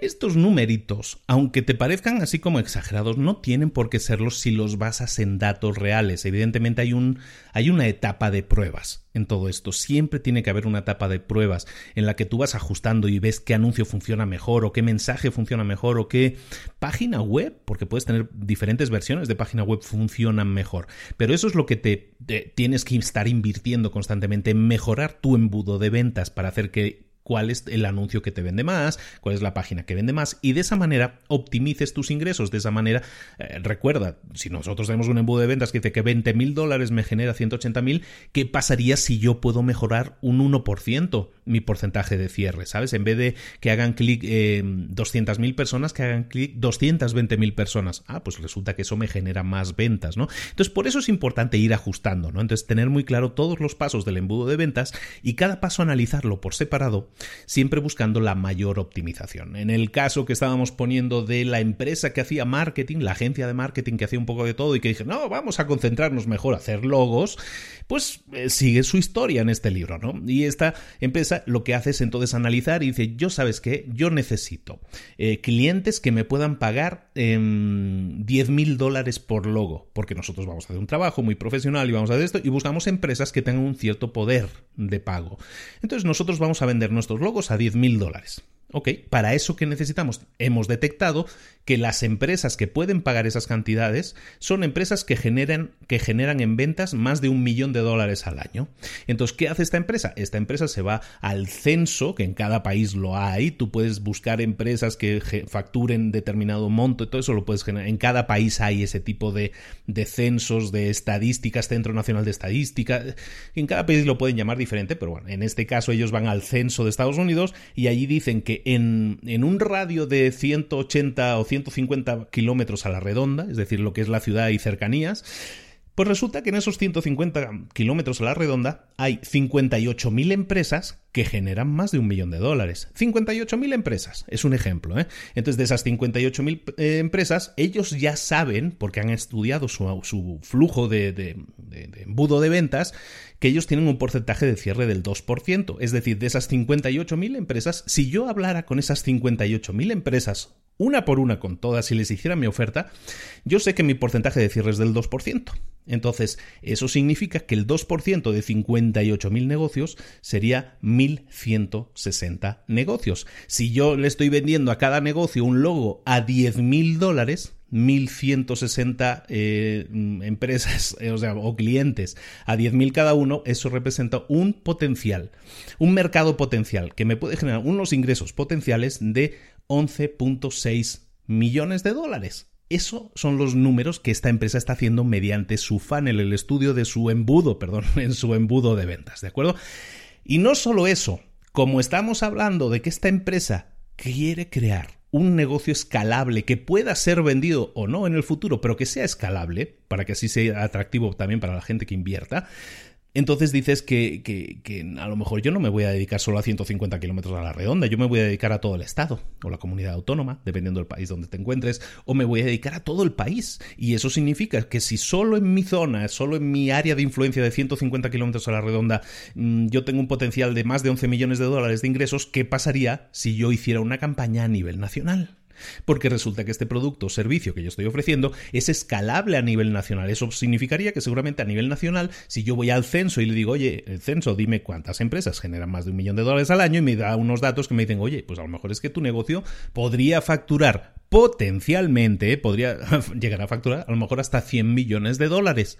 Estos numeritos, aunque te parezcan así como exagerados, no tienen por qué serlos si los basas en datos reales. Evidentemente hay, un, hay una etapa de pruebas en todo esto. Siempre tiene que haber una etapa de pruebas en la que tú vas ajustando y ves qué anuncio funciona mejor o qué mensaje funciona mejor o qué página web, porque puedes tener diferentes versiones de página web funcionan mejor. Pero eso es lo que te tienes que estar invirtiendo constantemente en mejorar tu embudo de ventas para hacer que cuál es el anuncio que te vende más, cuál es la página que vende más y de esa manera optimices tus ingresos. De esa manera, eh, recuerda, si nosotros tenemos un embudo de ventas que dice que 20 mil dólares me genera 180 mil, ¿qué pasaría si yo puedo mejorar un 1% mi porcentaje de cierre? ¿Sabes? En vez de que hagan clic eh, 200 mil personas, que hagan clic 220 mil personas. Ah, pues resulta que eso me genera más ventas, ¿no? Entonces, por eso es importante ir ajustando, ¿no? Entonces, tener muy claro todos los pasos del embudo de ventas y cada paso analizarlo por separado siempre buscando la mayor optimización. En el caso que estábamos poniendo de la empresa que hacía marketing, la agencia de marketing que hacía un poco de todo y que dije, no, vamos a concentrarnos mejor a hacer logos, pues eh, sigue su historia en este libro, ¿no? Y esta empresa lo que hace es entonces analizar y dice, yo sabes qué, yo necesito eh, clientes que me puedan pagar 10 em, mil dólares por logo, porque nosotros vamos a hacer un trabajo muy profesional y vamos a hacer esto y buscamos empresas que tengan un cierto poder de pago. Entonces nosotros vamos a vender nuestros logos a 10 mil dólares. Ok, para eso que necesitamos, hemos detectado que las empresas que pueden pagar esas cantidades son empresas que generan, que generan en ventas más de un millón de dólares al año. Entonces, ¿qué hace esta empresa? Esta empresa se va al censo, que en cada país lo hay, tú puedes buscar empresas que facturen determinado monto, y todo eso lo puedes generar. En cada país hay ese tipo de, de censos, de estadísticas, Centro Nacional de Estadística. En cada país lo pueden llamar diferente, pero bueno, en este caso ellos van al censo de Estados Unidos y allí dicen que en, un radio de 180 o 150 kilómetros a la redonda, es decir, lo que es la ciudad y cercanías, pues resulta que en esos 150 kilómetros a la redonda hay 58.000 empresas que generan más de un millón de dólares. 58.000 empresas, es un ejemplo. ¿eh? Entonces, de esas 58.000 eh, empresas, ellos ya saben, porque han estudiado su, flujo de, de, embudo de ventas, que ellos tienen un porcentaje de cierre del 2%. Es decir, de esas 58.000 empresas, si yo hablara con esas 58.000 empresas una por una con todas y les hiciera mi oferta, yo sé que mi porcentaje de cierre es del 2%. Entonces, eso significa que el 2% de 58.000 negocios sería 1.160 negocios. Si yo le estoy vendiendo a cada negocio un logo a 10.000 dólares, 1.160 eh, empresas o, sea, o clientes a 10.000 cada uno, eso representa un potencial, un mercado potencial que me puede generar unos ingresos potenciales de 11.6 millones de dólares. Esos son los números que esta empresa está haciendo mediante su funnel, el estudio de su embudo, perdón, en su embudo de ventas, ¿de acuerdo? Y no solo eso, como estamos hablando de que esta empresa quiere crear un negocio escalable que pueda ser vendido o no en el futuro, pero que sea escalable, para que así sea atractivo también para la gente que invierta, entonces dices que, que, a lo mejor yo no me voy a dedicar solo a 150 kilómetros a la redonda, yo me voy a dedicar a todo el Estado o la comunidad autónoma, dependiendo del país donde te encuentres, o me voy a dedicar a todo el país. Y eso significa que si solo en mi zona, solo en mi área de influencia de 150 kilómetros a la redonda, mm, yo tengo un potencial de más de 11 millones de dólares de ingresos, ¿qué pasaría si yo hiciera una campaña a nivel nacional? Porque resulta que este producto o servicio que yo estoy ofreciendo es escalable a nivel nacional. Eso significaría que seguramente a nivel nacional, si yo voy al censo y le digo, oye, el censo, dime cuántas empresas generan más de un millón de dólares al año y me da unos datos que me dicen, oye, pues a lo mejor es que tu negocio podría facturar potencialmente, podría llegar a facturar a lo mejor hasta 100 millones de dólares.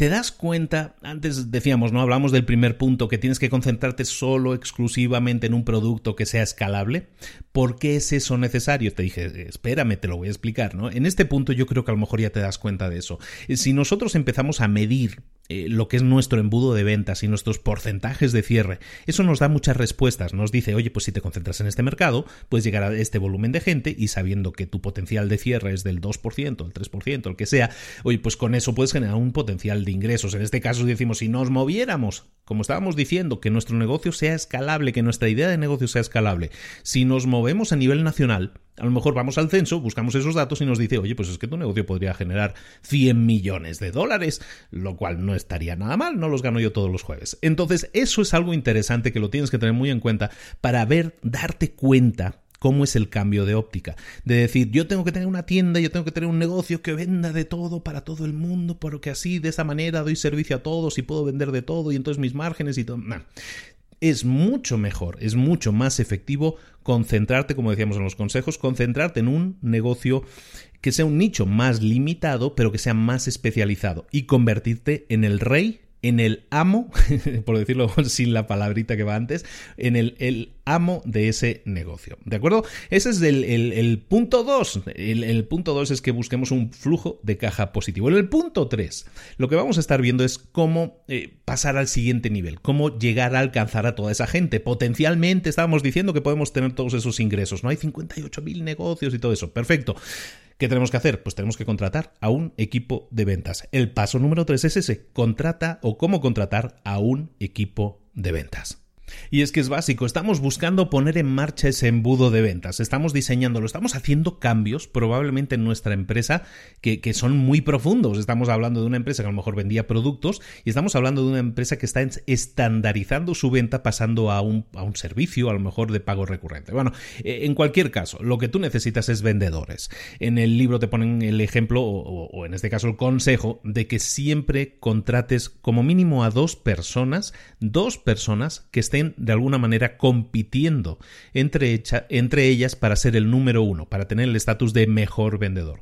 ¿Te das cuenta? Antes decíamos, ¿no? Hablamos del primer punto, que tienes que concentrarte solo, exclusivamente en un producto que sea escalable. ¿Por qué es eso necesario? Te dije, espérame, te lo voy a explicar, ¿no? En este punto yo creo que a lo mejor ya te das cuenta de eso. Si nosotros empezamos a medir eh, lo que es nuestro embudo de ventas y nuestros porcentajes de cierre. Eso nos da muchas respuestas. Nos dice, oye, pues si te concentras en este mercado, puedes llegar a este volumen de gente y sabiendo que tu potencial de cierre es del 2%, el 3%, el que sea, oye, pues con eso puedes generar un potencial de ingresos. En este caso decimos, si nos moviéramos, como estábamos diciendo, que nuestro negocio sea escalable, que nuestra idea de negocio sea escalable, si nos movemos a nivel nacional, a lo mejor vamos al censo, buscamos esos datos y nos dice, oye, pues es que tu negocio podría generar 100 millones de dólares, lo cual no estaría nada mal, no los gano yo todos los jueves. Entonces, eso es algo interesante que lo tienes que tener muy en cuenta para ver, darte cuenta cómo es el cambio de óptica. De decir, yo tengo que tener una tienda, yo tengo que tener un negocio que venda de todo para todo el mundo, porque así de esa manera doy servicio a todos y puedo vender de todo y entonces mis márgenes y todo es mucho mejor, es mucho más efectivo concentrarte, como decíamos en los consejos, concentrarte en un negocio que sea un nicho más limitado, pero que sea más especializado y convertirte en el rey en el amo, por decirlo sin la palabrita que va antes, en el, el amo de ese negocio. ¿De acuerdo? Ese es el, el, punto 2. El, punto 2 es que busquemos un flujo de caja positivo. En el punto 3, lo que vamos a estar viendo es cómo eh, pasar al siguiente nivel, cómo llegar a alcanzar a toda esa gente. Potencialmente estábamos diciendo que podemos tener todos esos ingresos, ¿no? Hay 58.000 negocios y todo eso. Perfecto. ¿Qué tenemos que hacer? Pues tenemos que contratar a un equipo de ventas. El paso número 3 es ese, contrata o cómo contratar a un equipo de ventas. Y es que es básico, estamos buscando poner en marcha ese embudo de ventas, estamos diseñándolo, estamos haciendo cambios probablemente en nuestra empresa que, son muy profundos. Estamos hablando de una empresa que a lo mejor vendía productos y estamos hablando de una empresa que está estandarizando su venta pasando a un, a un servicio, a lo mejor de pago recurrente. Bueno, eh, en cualquier caso, lo que tú necesitas es vendedores. En el libro te ponen el ejemplo, o en este caso el consejo, de que siempre contrates como mínimo a dos personas, dos personas que estén de alguna manera compitiendo entre, entre ellas para ser el número uno, para tener el estatus de mejor vendedor.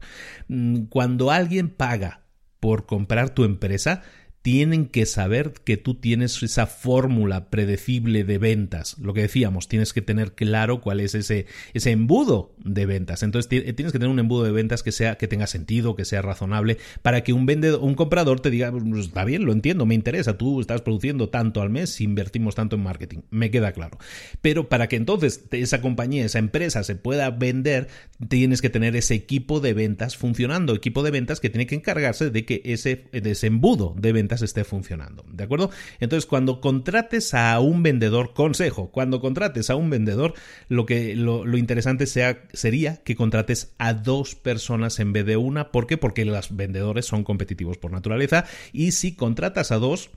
Mm, cuando alguien paga por comprar tu empresa, tienen que saber que tú tienes esa fórmula predecible de ventas. Lo que decíamos, tienes que tener claro cuál es ese, ese embudo de ventas. Entonces tienes que tener un embudo de ventas que sea, que tenga sentido, que sea razonable, para que un vendedor, un comprador te diga, pues, está bien, lo entiendo, me interesa, tú estás produciendo tanto al mes, invertimos tanto en marketing, me queda claro. Pero para que entonces esa compañía, esa empresa se pueda vender, tienes que tener ese equipo de ventas funcionando, equipo de ventas que tiene que encargarse de que ese, ese embudo de ventas ventas esté funcionando. ¿De acuerdo? Entonces, cuando contrates a un vendedor, consejo, cuando contrates a un vendedor, lo que lo, interesante sea, sería que contrates a dos personas en vez de una. ¿Por qué? Porque los vendedores son competitivos por naturaleza y si contratas a dos,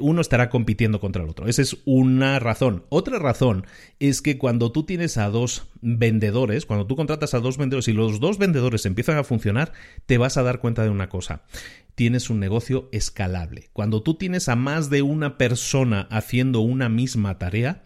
uno estará compitiendo contra el otro. Esa es una razón. Otra razón es que cuando tú tienes a dos vendedores, cuando tú contratas a dos vendedores y los dos vendedores empiezan a funcionar, te vas a dar cuenta de una cosa tienes un negocio escalable. Cuando tú tienes a más de una persona haciendo una misma tarea,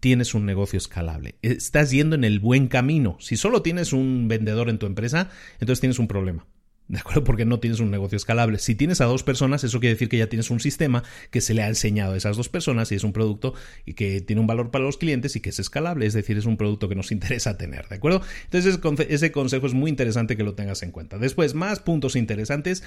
tienes un negocio escalable. Estás yendo en el buen camino. Si solo tienes un vendedor en tu empresa, entonces tienes un problema. ¿De acuerdo? Porque no tienes un negocio escalable. Si tienes a dos personas, eso quiere decir que ya tienes un sistema que se le ha enseñado a esas dos personas y es un producto y que tiene un valor para los clientes y que es escalable, es decir, es un producto que nos interesa tener, ¿de acuerdo? Entonces ese consejo es muy interesante que lo tengas en cuenta. Después, más puntos interesantes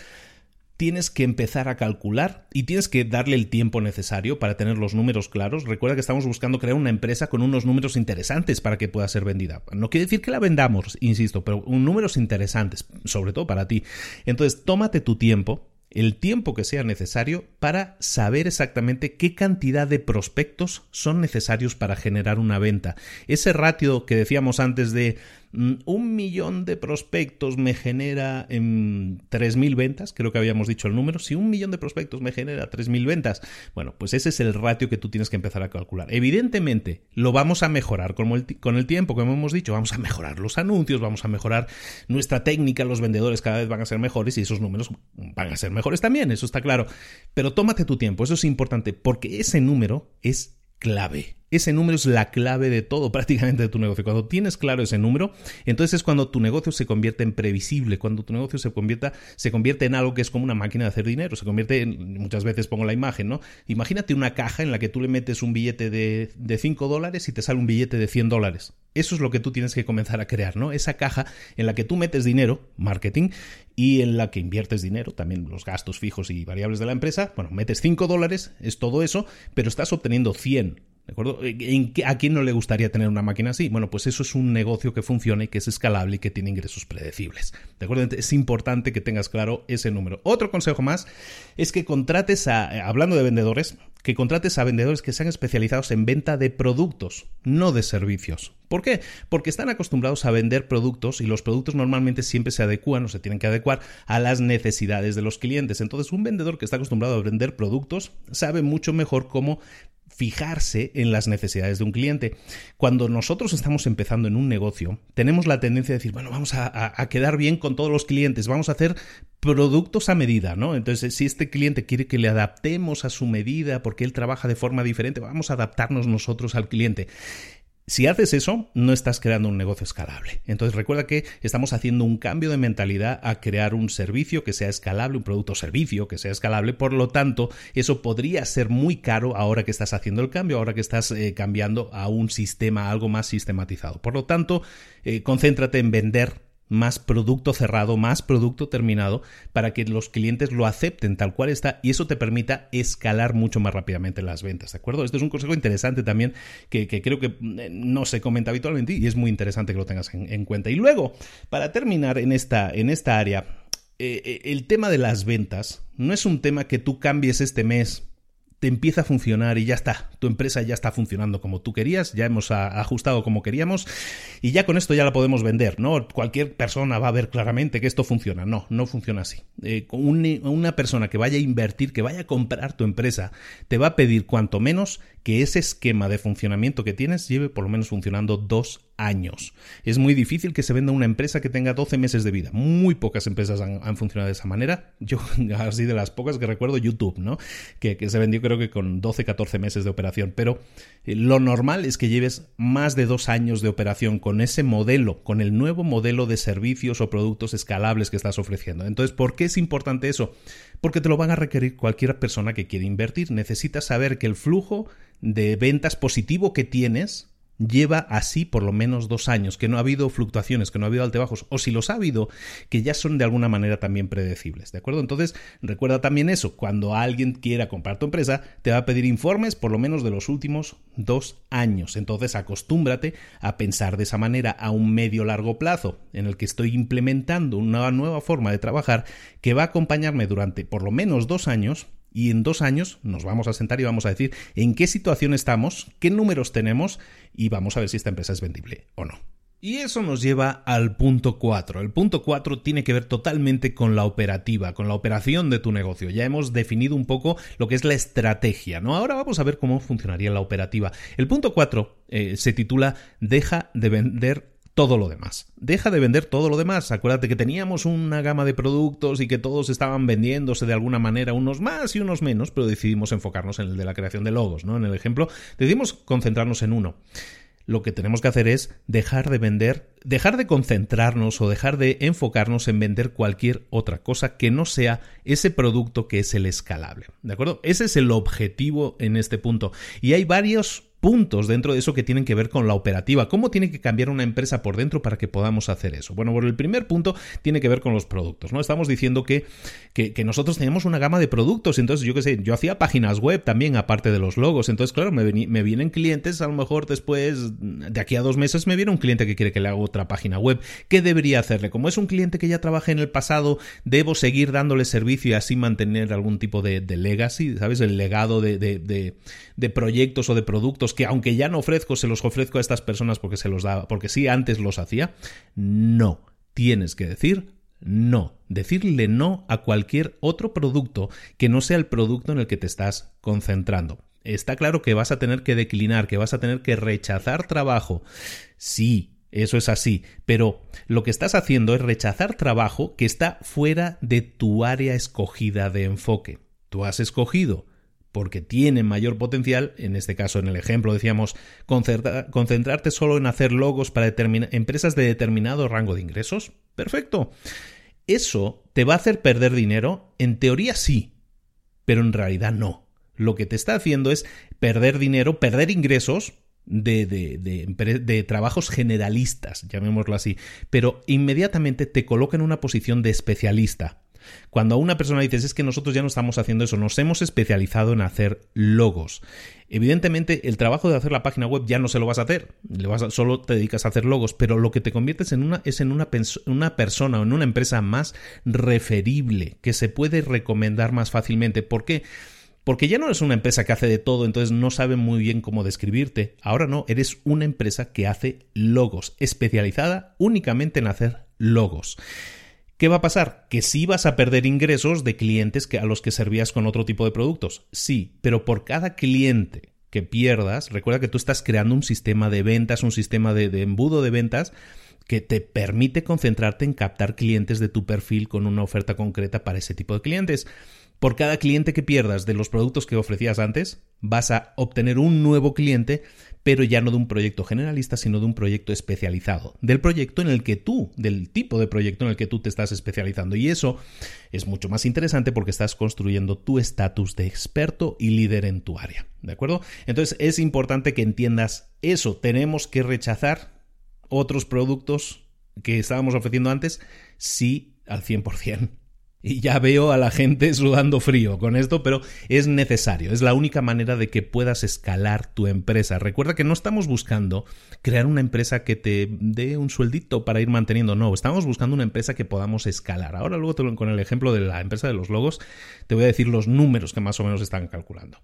tienes que empezar a calcular y tienes que darle el tiempo necesario para tener los números claros. Recuerda que estamos buscando crear una empresa con unos números interesantes para que pueda ser vendida. No quiere decir que la vendamos, insisto, pero números interesantes, sobre todo para ti. Entonces, tómate tu tiempo, el tiempo que sea necesario para saber exactamente qué cantidad de prospectos son necesarios para generar una venta. Ese ratio que decíamos antes de un millón de prospectos me genera en 3.000 ventas, creo que habíamos dicho el número, si un millón de prospectos me genera 3.000 ventas, bueno, pues ese es el ratio que tú tienes que empezar a calcular. Evidentemente, lo vamos a mejorar con el, con el tiempo, como hemos dicho, vamos a mejorar los anuncios, vamos a mejorar nuestra técnica, los vendedores cada vez van a ser mejores y esos números van a ser mejores también, eso está claro. Pero tómate tu tiempo, eso es importante, porque ese número es clave. Ese número es la clave de todo prácticamente de tu negocio. Cuando tienes claro ese número, entonces es cuando tu negocio se convierte en previsible, cuando tu negocio se convierta, se convierte en algo que es como una máquina de hacer dinero, se convierte en, muchas veces pongo la imagen, ¿no? Imagínate una caja en la que tú le metes un billete de, de 5 dólares y te sale un billete de 100 dólares. Eso es lo que tú tienes que comenzar a crear, ¿no? Esa caja en la que tú metes dinero, marketing, y en la que inviertes dinero, también los gastos fijos y variables de la empresa. Bueno, metes 5 dólares, es todo eso, pero estás obteniendo 100 ¿De acuerdo? ¿A quién no le gustaría tener una máquina así? Bueno, pues eso es un negocio que funciona y que es escalable y que tiene ingresos predecibles. ¿De acuerdo? Es importante que tengas claro ese número. Otro consejo más es que contrates a, hablando de vendedores, que contrates a vendedores que sean especializados en venta de productos, no de servicios. ¿Por qué? Porque están acostumbrados a vender productos y los productos normalmente siempre se adecuan o se tienen que adecuar a las necesidades de los clientes. Entonces, un vendedor que está acostumbrado a vender productos sabe mucho mejor cómo fijarse en las necesidades de un cliente. Cuando nosotros estamos empezando en un negocio, tenemos la tendencia de decir, bueno, vamos a, quedar bien con todos los clientes, vamos a hacer productos a medida, ¿no? Entonces, si este cliente quiere que le adaptemos a su medida porque él trabaja de forma diferente, vamos a adaptarnos nosotros al cliente. Si haces eso, no estás creando un negocio escalable. Entonces recuerda que estamos haciendo un cambio de mentalidad a crear un servicio que sea escalable, un producto o servicio que sea escalable. Por lo tanto, eso podría ser muy caro ahora que estás haciendo el cambio, ahora que estás eh, cambiando a un sistema algo más sistematizado. Por lo tanto, eh, concéntrate en vender más producto cerrado, más producto terminado, para que los clientes lo acepten tal cual está y eso te permita escalar mucho más rápidamente las ventas, ¿de acuerdo? Esto es un consejo interesante también que, creo que eh, no se comenta habitualmente y es muy interesante que lo tengas en, cuenta. Y luego, para terminar en esta, en esta área, eh, eh, el tema de las ventas no es un tema que tú cambies este mes te empieza a funcionar y ya está, tu empresa ya está funcionando como tú querías, ya hemos ajustado como queríamos y ya con esto ya la podemos vender, ¿no? Cualquier persona va a ver claramente que esto funciona, no, no funciona así. Eh, una persona que vaya a invertir, que vaya a comprar tu empresa, te va a pedir cuanto menos que ese esquema de funcionamiento que tienes lleve por lo menos funcionando dos años. Es muy difícil que se venda una empresa que tenga 12 meses de vida. Muy pocas empresas han, funcionado de esa manera. Yo, así de las pocas que recuerdo, YouTube, ¿no? Que, se vendió creo que con 12, 14 meses de operación. Pero eh, lo normal es que lleves más de dos años de operación con ese modelo, con el nuevo modelo de servicios o productos escalables que estás ofreciendo. Entonces, ¿por qué es importante eso? Porque te lo van a requerir cualquier persona que quiere invertir. Necesitas saber que el flujo de ventas positivo que tienes lleva así por lo menos dos años, que no ha habido fluctuaciones, que no ha habido altibajos, o si los ha habido, que ya son de alguna manera también predecibles, ¿de acuerdo? Entonces, recuerda también eso, cuando alguien quiera comprar tu empresa, te va a pedir informes por lo menos de los últimos dos años. Entonces, acostúmbrate a pensar de esa manera a un medio largo plazo, en el que estoy implementando una nueva forma de trabajar que va a acompañarme durante por lo menos dos años y en dos años nos vamos a sentar y vamos a decir en qué situación estamos, qué números tenemos y vamos a ver si esta empresa es vendible o no. Y eso nos lleva al punto 4. El punto 4 tiene que ver totalmente con la operativa, con la operación de tu negocio. Ya hemos definido un poco lo que es la estrategia, ¿no? Ahora vamos a ver cómo funcionaría la operativa. El punto 4 eh, se titula Deja de vender todo lo demás. Deja de vender todo lo demás. Acuérdate que teníamos una gama de productos y que todos estaban vendiéndose de alguna manera, unos más y unos menos, pero decidimos enfocarnos en el de la creación de logos, ¿no? En el ejemplo, decidimos concentrarnos en uno. Lo que tenemos que hacer es dejar de vender, dejar de concentrarnos o dejar de enfocarnos en vender cualquier otra cosa que no sea ese producto que es el escalable. ¿De acuerdo? Ese es el objetivo en este punto. Y hay varios puntos dentro de eso que tienen que ver con la operativa. ¿Cómo tiene que cambiar una empresa por dentro para que podamos hacer eso? Bueno, el primer punto tiene que ver con los productos, ¿no? Estamos diciendo que, que, nosotros teníamos una gama de productos, entonces yo qué sé, yo hacía páginas web también, aparte de los logos, entonces claro, me, vienen clientes, a lo mejor después, de aquí a dos meses, me viene un cliente que quiere que le haga otra página web. ¿Qué debería hacerle? Como es un cliente que ya trabaja en el pasado, debo seguir dándole servicio y así mantener algún tipo de, legacy, ¿sabes? El legado de, de proyectos o de productos que aunque ya no ofrezco, se los ofrezco a estas personas porque se los daba, porque sí antes los hacía. No, tienes que decir no, decirle no a cualquier otro producto que no sea el producto en el que te estás concentrando. Está claro que vas a tener que declinar, que vas a tener que rechazar trabajo. Sí, eso es así, pero lo que estás haciendo es rechazar trabajo que está fuera de tu área escogida de enfoque. Tú has escogido porque tienen mayor potencial, en este caso en el ejemplo decíamos, concentrarte solo en hacer logos para empresas de determinado rango de ingresos. Perfecto. ¿Eso te va a hacer perder dinero? En teoría sí, pero en realidad no. Lo que te está haciendo es perder dinero, perder ingresos de, de, trabajos generalistas, llamémoslo así, pero inmediatamente te coloca en una posición de especialista. Cuando a una persona dices es que nosotros ya no estamos haciendo eso, nos hemos especializado en hacer logos. Evidentemente, el trabajo de hacer la página web ya no se lo vas a hacer, le vas solo te dedicas a hacer logos, pero lo que te conviertes en una es en una, una persona o en una empresa más referible, que se puede recomendar más fácilmente. ¿Por qué? Porque ya no eres una empresa que hace de todo, entonces no sabe muy bien cómo describirte. Ahora no, eres una empresa que hace logos, especializada únicamente en hacer logos. ¿Qué va a pasar? Que sí vas a perder ingresos de clientes que, a los que servías con otro tipo de productos. Sí, pero por cada cliente que pierdas, recuerda que tú estás creando un sistema de ventas, un sistema de, de embudo de ventas que te permite concentrarte en captar clientes de tu perfil con una oferta concreta para ese tipo de clientes. Por cada cliente que pierdas de los productos que ofrecías antes, vas a obtener un nuevo cliente pero ya no de un proyecto generalista, sino de un proyecto especializado, del proyecto en el que tú, del tipo de proyecto en el que tú te estás especializando. Y eso es mucho más interesante porque estás construyendo tu estatus de experto y líder en tu área. ¿De acuerdo? Entonces es importante que entiendas eso. Tenemos que rechazar otros productos que estábamos ofreciendo antes, sí, al 100%. Y ya veo a la gente sudando frío con esto, pero es necesario, es la única manera de que puedas escalar tu empresa. Recuerda que no estamos buscando crear una empresa que te dé un sueldito para ir manteniendo, no, estamos buscando una empresa que podamos escalar. Ahora luego con el ejemplo de la empresa de los logos te voy a decir los números que más o menos están calculando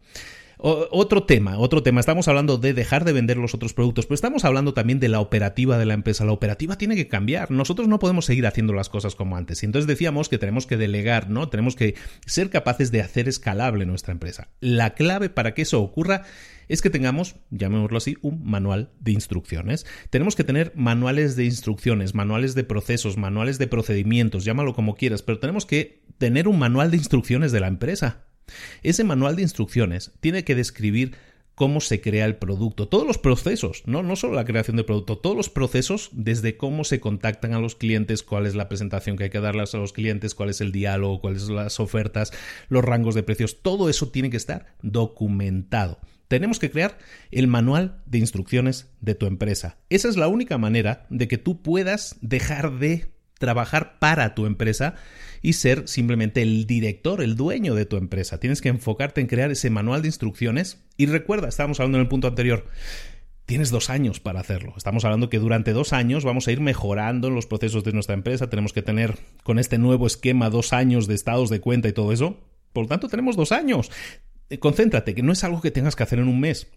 otro tema, otro tema. Estamos hablando de dejar de vender los otros productos, pero estamos hablando también de la operativa de la empresa. La operativa tiene que cambiar. Nosotros no podemos seguir haciendo las cosas como antes. Y entonces decíamos que tenemos que delegar, ¿no? Tenemos que ser capaces de hacer escalable nuestra empresa. La clave para que eso ocurra es que tengamos, llamémoslo así, un manual de instrucciones. Tenemos que tener manuales de instrucciones, manuales de procesos, manuales de procedimientos, llámalo como quieras, pero tenemos que tener un manual de instrucciones de la empresa. Ese manual de instrucciones tiene que describir cómo se crea el producto, todos los procesos, no, no solo la creación de producto, todos los procesos desde cómo se contactan a los clientes, cuál es la presentación que hay que darles a los clientes, cuál es el diálogo, cuáles son las ofertas, los rangos de precios, todo eso tiene que estar documentado. tenemos que crear el manual de instrucciones de tu empresa. Esa es la única manera de que tú puedas dejar de trabajar para tu empresa y ser simplemente el director, el dueño de tu empresa. Tienes que enfocarte en crear ese manual de instrucciones y recuerda, estábamos hablando en el punto anterior, tienes dos años para hacerlo. Estamos hablando que durante dos años vamos a ir mejorando los procesos de nuestra empresa. Tenemos que tener con este nuevo esquema dos años de estados de cuenta y todo eso. Por lo tanto, tenemos dos años. Eh, concéntrate, que no es algo que tengas que hacer en un mes.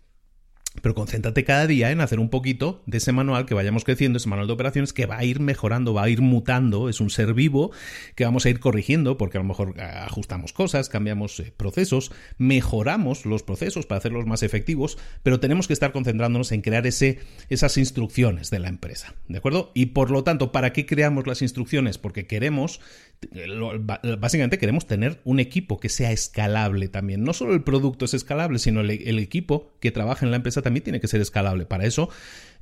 Pero concéntrate cada día en hacer un poquito de ese manual que vayamos creciendo, ese manual de operaciones que va a ir mejorando, va a ir mutando, es un ser vivo que vamos a ir corrigiendo porque a lo mejor eh, ajustamos cosas, cambiamos eh, procesos, mejoramos los procesos para hacerlos más efectivos, pero tenemos que estar concentrándonos en crear ese, esas instrucciones de la empresa, ¿de acuerdo? Y por lo tanto, ¿para qué creamos las instrucciones? Porque queremos básicamente queremos tener un equipo que sea escalable también. No solo el producto es escalable, sino el, equipo que trabaja en la empresa también tiene que ser escalable. Para eso,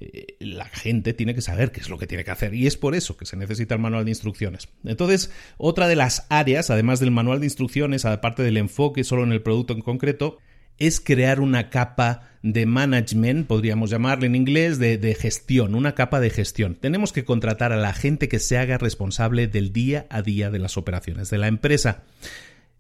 eh, la gente tiene que saber qué es lo que tiene que hacer. Y es por eso que se necesita el manual de instrucciones. Entonces, otra de las áreas, además del manual de instrucciones, aparte del enfoque solo en el producto en concreto, es crear una capa de management, podríamos llamarle en inglés, de, de, gestión, una capa de gestión. Tenemos que contratar a la gente que se haga responsable del día a día de las operaciones de la empresa.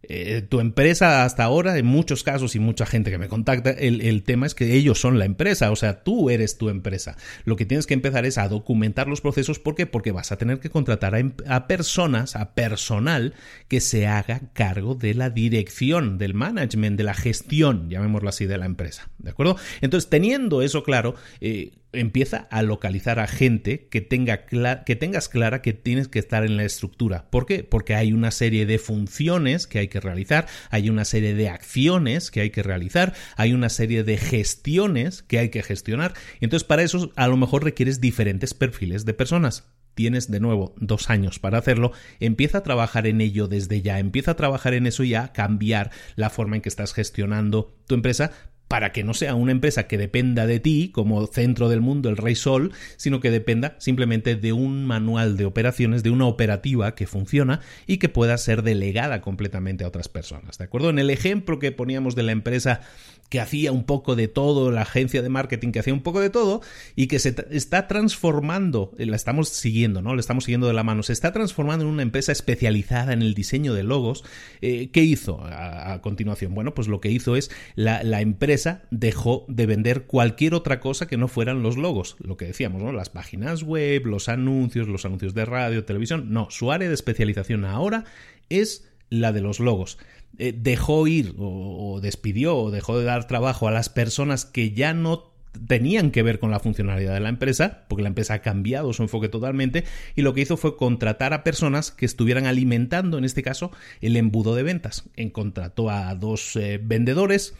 Eh, tu empresa hasta ahora, en muchos casos y mucha gente que me contacta, el, tema es que ellos son la empresa, o sea, tú eres tu empresa. Lo que tienes que empezar es a documentar los procesos. ¿Por qué? Porque vas a tener que contratar a, em, a personas, a personal que se haga cargo de la dirección, del management, de la gestión, llamémoslo así, de la empresa. ¿De acuerdo? Entonces, teniendo eso claro, eh, empieza a localizar a gente que, tenga que tengas clara que tienes que estar en la estructura. ¿Por qué? Porque hay una serie de funciones que hay que realizar, hay una serie de acciones que hay que realizar, hay una serie de gestiones que hay que gestionar. Entonces, para eso a lo mejor requieres diferentes perfiles de personas tienes de nuevo dos años para hacerlo, empieza a trabajar en ello desde ya, empieza a trabajar en eso y a cambiar la forma en que estás gestionando tu empresa para que no sea una empresa que dependa de ti como centro del mundo, el rey sol, sino que dependa simplemente de un manual de operaciones, de una operativa que funciona y que pueda ser delegada completamente a otras personas. ¿De acuerdo? En el ejemplo que poníamos de la empresa que hacía un poco de todo, la agencia de marketing que hacía un poco de todo y que se está transformando, la estamos siguiendo, ¿no? Le estamos siguiendo de la mano, se está transformando en una empresa especializada en el diseño de logos. Eh, ¿Qué hizo a, continuación? Bueno, pues lo que hizo es la, la empresa dejó de vender cualquier otra cosa que no fueran los logos, lo que decíamos, ¿no? Las páginas web, los anuncios, los anuncios de radio, televisión. No, su área de especialización ahora es la de los logos. Eh, dejó ir o, despidió o dejó de dar trabajo a las personas que ya no tenían que ver con la funcionalidad de la empresa, porque la empresa ha cambiado su enfoque totalmente, y lo que hizo fue contratar a personas que estuvieran alimentando, en este caso, el embudo de ventas. En contrató a dos eh, vendedores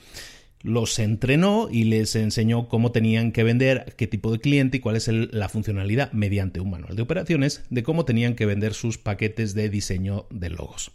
los entrenó y les enseñó cómo tenían que vender, qué tipo de cliente y cuál es la funcionalidad mediante un manual de operaciones de cómo tenían que vender sus paquetes de diseño de logos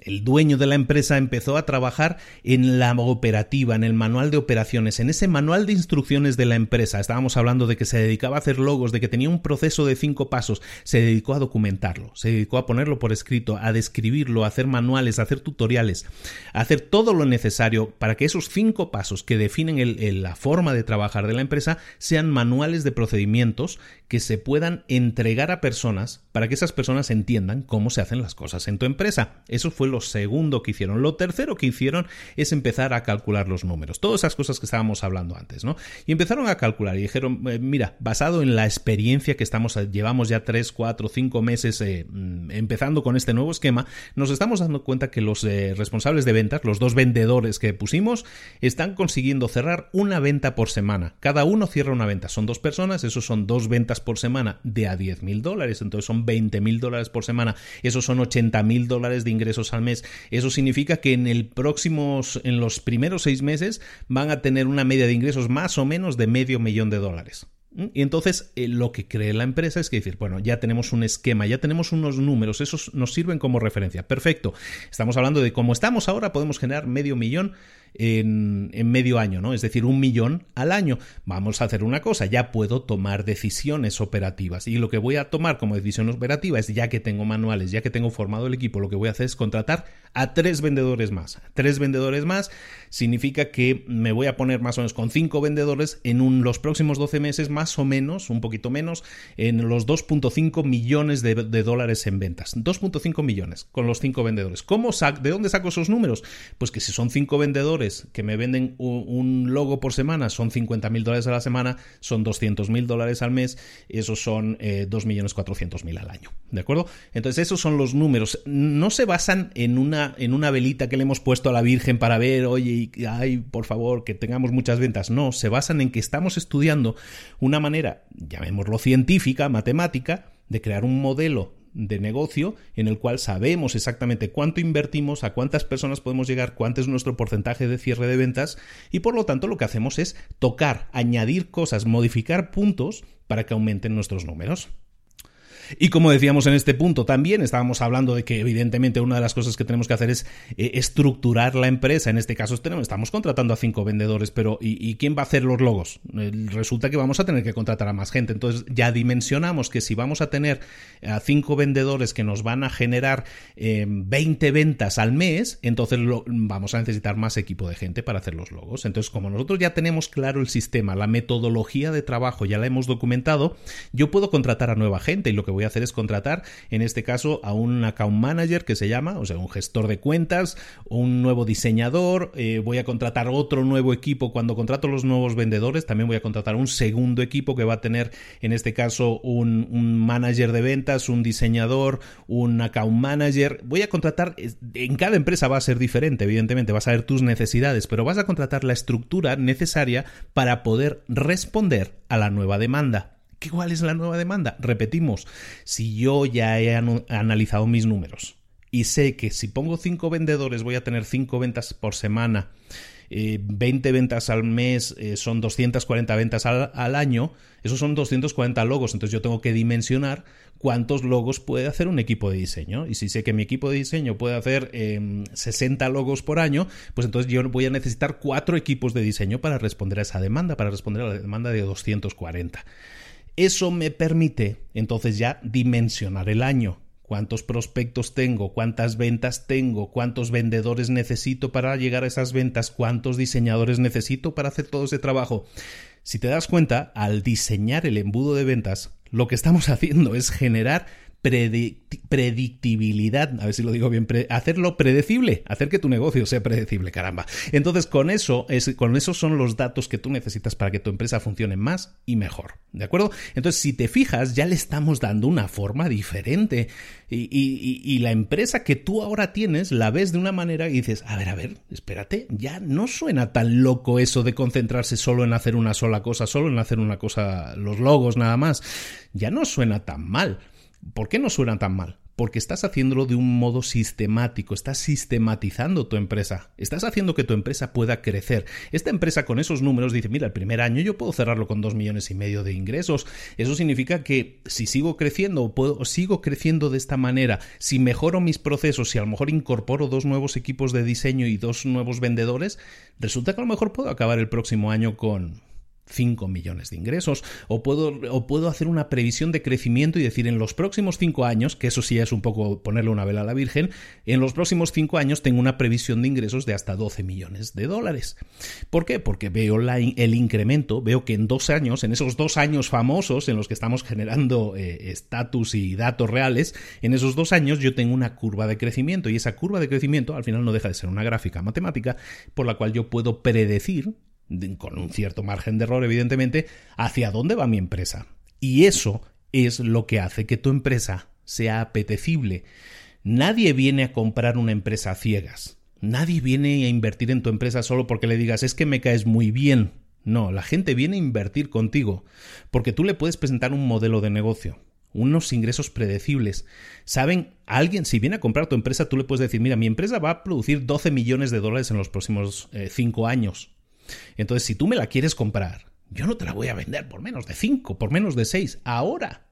el dueño de la empresa empezó a trabajar en la operativa, en el manual de operaciones, en ese manual de instrucciones de la empresa. Estábamos hablando de que se dedicaba a hacer logos, de que tenía un proceso de cinco pasos. Se dedicó a documentarlo, se dedicó a ponerlo por escrito, a describirlo, a hacer manuales, a hacer tutoriales, a hacer todo lo necesario para que esos cinco pasos que definen la forma de trabajar de la empresa sean manuales de procedimientos que se puedan entregar a personas para que esas personas entiendan cómo se hacen las cosas en tu empresa. Eso fue lo segundo que hicieron. Lo tercero que hicieron es empezar a calcular los números. Todas esas cosas que estábamos hablando antes, ¿no? Y empezaron a calcular y dijeron, eh, mira, basado en la experiencia que estamos, eh, llevamos ya 3, 4, 5 meses eh, mm, empezando con este nuevo esquema, nos estamos dando cuenta que los responsables de ventas, los dos vendedores que pusimos, están consiguiendo cerrar una venta por semana. Cada uno cierra una venta. Son dos personas, esos son dos ventas por semana de a 10 mil dólares, entonces son 20 mil dólares por semana, esos son 80 mil dólares de ingresos al mes. Eso significa que en el próximos, en los primeros seis meses van a tener una media de ingresos más o menos de medio millón de dólares. Y entonces eh, lo que cree la empresa es que decir, bueno, ya tenemos un esquema, ya tenemos unos números, esos nos sirven como referencia. Perfecto. Estamos hablando de cómo estamos ahora, podemos generar medio millón en, medio año, ¿no? Es decir, un millón al año. Vamos a hacer una cosa, ya puedo tomar decisiones operativas. Y lo que voy a tomar como decisión operativa es, ya que tengo manuales, ya que tengo formado el equipo, lo que voy a hacer es contratar a tres vendedores más. Tres vendedores más significa que me voy a poner más o menos con cinco vendedores en los próximos 12 meses, más o menos, un poquito menos, en los 2.5 millones de, dólares en ventas. 2.5 millones con los cinco vendedores. ¿Cómo ¿De dónde saco esos números? Pues que si son cinco vendedores que me venden un, logo por semana, son 50 mil dólares a la semana, son 200 mil dólares al mes, esos son eh, 2 millones 400 mil al año. ¿De acuerdo? Entonces esos son los números. No se basan en una, en una velita que le hemos puesto a la Virgen para ver, oye, ay, por favor, que tengamos muchas ventas. No, se basan en que estamos estudiando una manera, llamémoslo científica, matemática, de crear un modelo de negocio en el cual sabemos exactamente cuánto invertimos, a cuántas personas podemos llegar, cuánto es nuestro porcentaje de cierre de ventas y por lo tanto lo que hacemos es tocar, añadir cosas, modificar puntos para que aumenten nuestros números. Y como decíamos en este punto, también estábamos hablando de que evidentemente una de las cosas que tenemos que hacer es eh, estructurar la empresa. En este caso estamos contratando a cinco vendedores, pero ¿y, quién va a hacer los logos? resulta que vamos a tener que contratar a más gente. Entonces ya dimensionamos que si vamos a tener a cinco vendedores que nos van a generar 20 eh, ventas al mes, entonces vamos a necesitar más equipo de gente para hacer los logos. Entonces como nosotros ya tenemos claro el sistema, la metodología de trabajo ya la hemos documentado, yo puedo contratar a nueva gente y lo que voy a hacer es contratar, en este caso, a un account manager que se llama, o sea, un gestor de cuentas, un nuevo diseñador, eh, voy a contratar otro nuevo equipo. Cuando contrato los nuevos vendedores, también voy a contratar un segundo equipo que va a tener, en este caso, un, un manager de ventas, un diseñador, un account manager. Voy a contratar, en cada empresa va a ser diferente, evidentemente, vas a ver tus necesidades, pero vas a contratar la estructura necesaria para poder responder a la nueva demanda. ¿Cuál es la nueva demanda? Repetimos, si yo ya he analizado mis números y sé que si pongo 5 vendedores voy a tener 5 ventas por semana, 20 eh, ventas al mes eh, son 240 ventas al, año, esos son 240 logos, entonces yo tengo que dimensionar cuántos logos puede hacer un equipo de diseño. Y si sé que mi equipo de diseño puede hacer 60 em, logos por año, pues entonces yo voy a necesitar 4 equipos de diseño para responder a esa demanda, para responder a la demanda de 240. Eso me permite entonces ya dimensionar el año. ¿Cuántos prospectos tengo? ¿Cuántas ventas tengo? ¿Cuántos vendedores necesito para llegar a esas ventas? ¿Cuántos diseñadores necesito para hacer todo ese trabajo? Si te das cuenta, al diseñar el embudo de ventas, lo que estamos haciendo es generar predictibilidad, a ver si lo digo bien, hacerlo predecible, hacer que tu negocio sea predecible, caramba. Entonces, con eso, es, con eso son los datos que tú necesitas para que tu empresa funcione más y mejor, ¿de acuerdo? Entonces, si te fijas, ya le estamos dando una forma diferente y, y la empresa que tú ahora tienes la ves de una manera y dices, a ver, a ver, espérate, ya no suena tan loco eso de concentrarse solo en hacer una sola cosa, solo en hacer una cosa, los logos nada más, ya no suena tan mal. ¿Por qué no suena tan mal? Porque estás haciéndolo de un modo sistemático, estás sistematizando tu empresa, estás haciendo que tu empresa pueda crecer. Esta empresa con esos números dice, mira, el primer año yo puedo cerrarlo con dos millones y medio de ingresos. Eso significa que si sigo creciendo puedo, sigo creciendo de esta manera, si mejoro mis procesos, si a lo mejor incorporo dos nuevos equipos de diseño y dos nuevos vendedores, resulta que a lo mejor puedo acabar el próximo año con 5 millones de ingresos, o puedo, o puedo hacer una previsión de crecimiento y decir en los próximos 5 años, que eso sí es un poco ponerle una vela a la Virgen, en los próximos 5 años tengo una previsión de ingresos de hasta 12 millones de dólares. ¿Por qué? Porque veo el incremento, veo que en dos años, en esos dos años famosos en los que estamos generando eh, estatus y datos reales, en esos dos años yo tengo una curva de crecimiento y esa curva de crecimiento al final no deja de ser una gráfica matemática por la cual yo puedo predecir con un cierto margen de error, evidentemente, hacia dónde va mi empresa. Y eso es lo que hace que tu empresa sea apetecible. Nadie viene a comprar una empresa a ciegas. Nadie viene a invertir en tu empresa solo porque le digas es que me caes muy bien. No, la gente viene a invertir contigo porque tú le puedes presentar un modelo de negocio, unos ingresos predecibles. Saben, alguien, si viene a comprar tu empresa, tú le puedes decir, mira, mi empresa va a producir 12 millones de dólares en los próximos 5 eh, años. Entonces, si tú me la quieres comprar, yo no te la voy a vender por menos de 5, por menos de 6, ahora.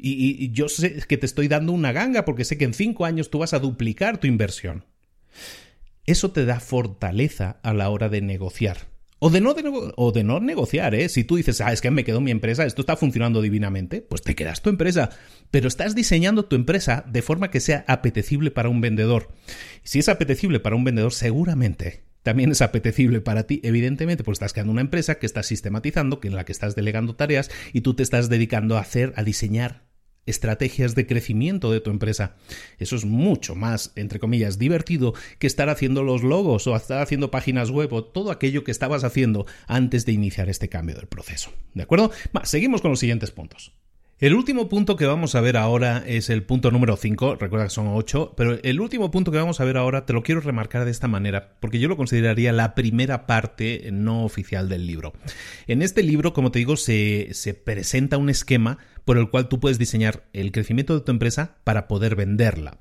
Y, yo sé que te estoy dando una ganga porque sé que en 5 años tú vas a duplicar tu inversión. eso te da fortaleza a la hora de negociar. O de, no o de no negociar, ¿eh? Si tú dices, ah, es que me quedo mi empresa, esto está funcionando divinamente, pues te quedas tu empresa. Pero estás diseñando tu empresa de forma que sea apetecible para un vendedor. Si es apetecible para un vendedor, seguramente también es apetecible para ti, evidentemente, pues estás creando una empresa que estás sistematizando, que en la que estás delegando tareas y tú te estás dedicando a hacer, a diseñar estrategias de crecimiento de tu empresa. Eso es mucho más, entre comillas, divertido que estar haciendo los logos o estar haciendo páginas web o todo aquello que estabas haciendo antes de iniciar este cambio del proceso. ¿De acuerdo? seguimos con los siguientes puntos. El último punto que vamos a ver ahora es el punto número 5, recuerda que son 8, pero el último punto que vamos a ver ahora te lo quiero remarcar de esta manera, porque yo lo consideraría la primera parte no oficial del libro. En este libro, como te digo, se, se presenta un esquema por el cual tú puedes diseñar el crecimiento de tu empresa para poder venderla.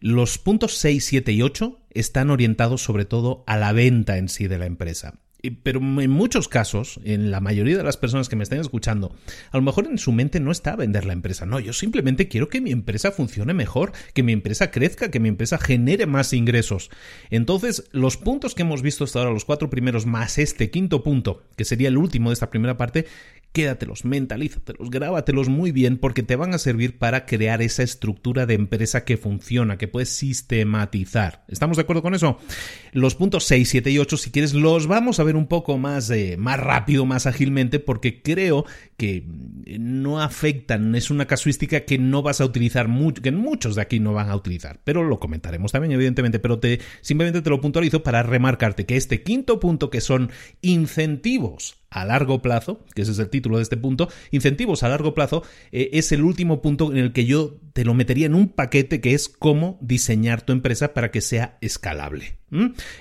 Los puntos 6, 7 y 8 están orientados sobre todo a la venta en sí de la empresa. Pero en muchos casos, en la mayoría de las personas que me estén escuchando, a lo mejor en su mente no está vender la empresa. No, yo simplemente quiero que mi empresa funcione mejor, que mi empresa crezca, que mi empresa genere más ingresos. Entonces, los puntos que hemos visto hasta ahora, los cuatro primeros más este quinto punto, que sería el último de esta primera parte, quédatelos, mentalízatelos, grábatelos muy bien porque te van a servir para crear esa estructura de empresa que funciona, que puedes sistematizar. ¿Estamos de acuerdo con eso? Los puntos 6, 7 y 8, si quieres, los vamos a ver un poco más, eh, más rápido, más ágilmente, porque creo que no afectan, es una casuística que no vas a utilizar mucho, que muchos de aquí no van a utilizar, pero lo comentaremos también, evidentemente, pero te, simplemente te lo puntualizo para remarcarte que este quinto punto, que son incentivos a largo plazo, que ese es el título de este punto, incentivos a largo plazo, eh, es el último punto en el que yo te lo metería en un paquete que es cómo diseñar tu empresa para que sea escalable.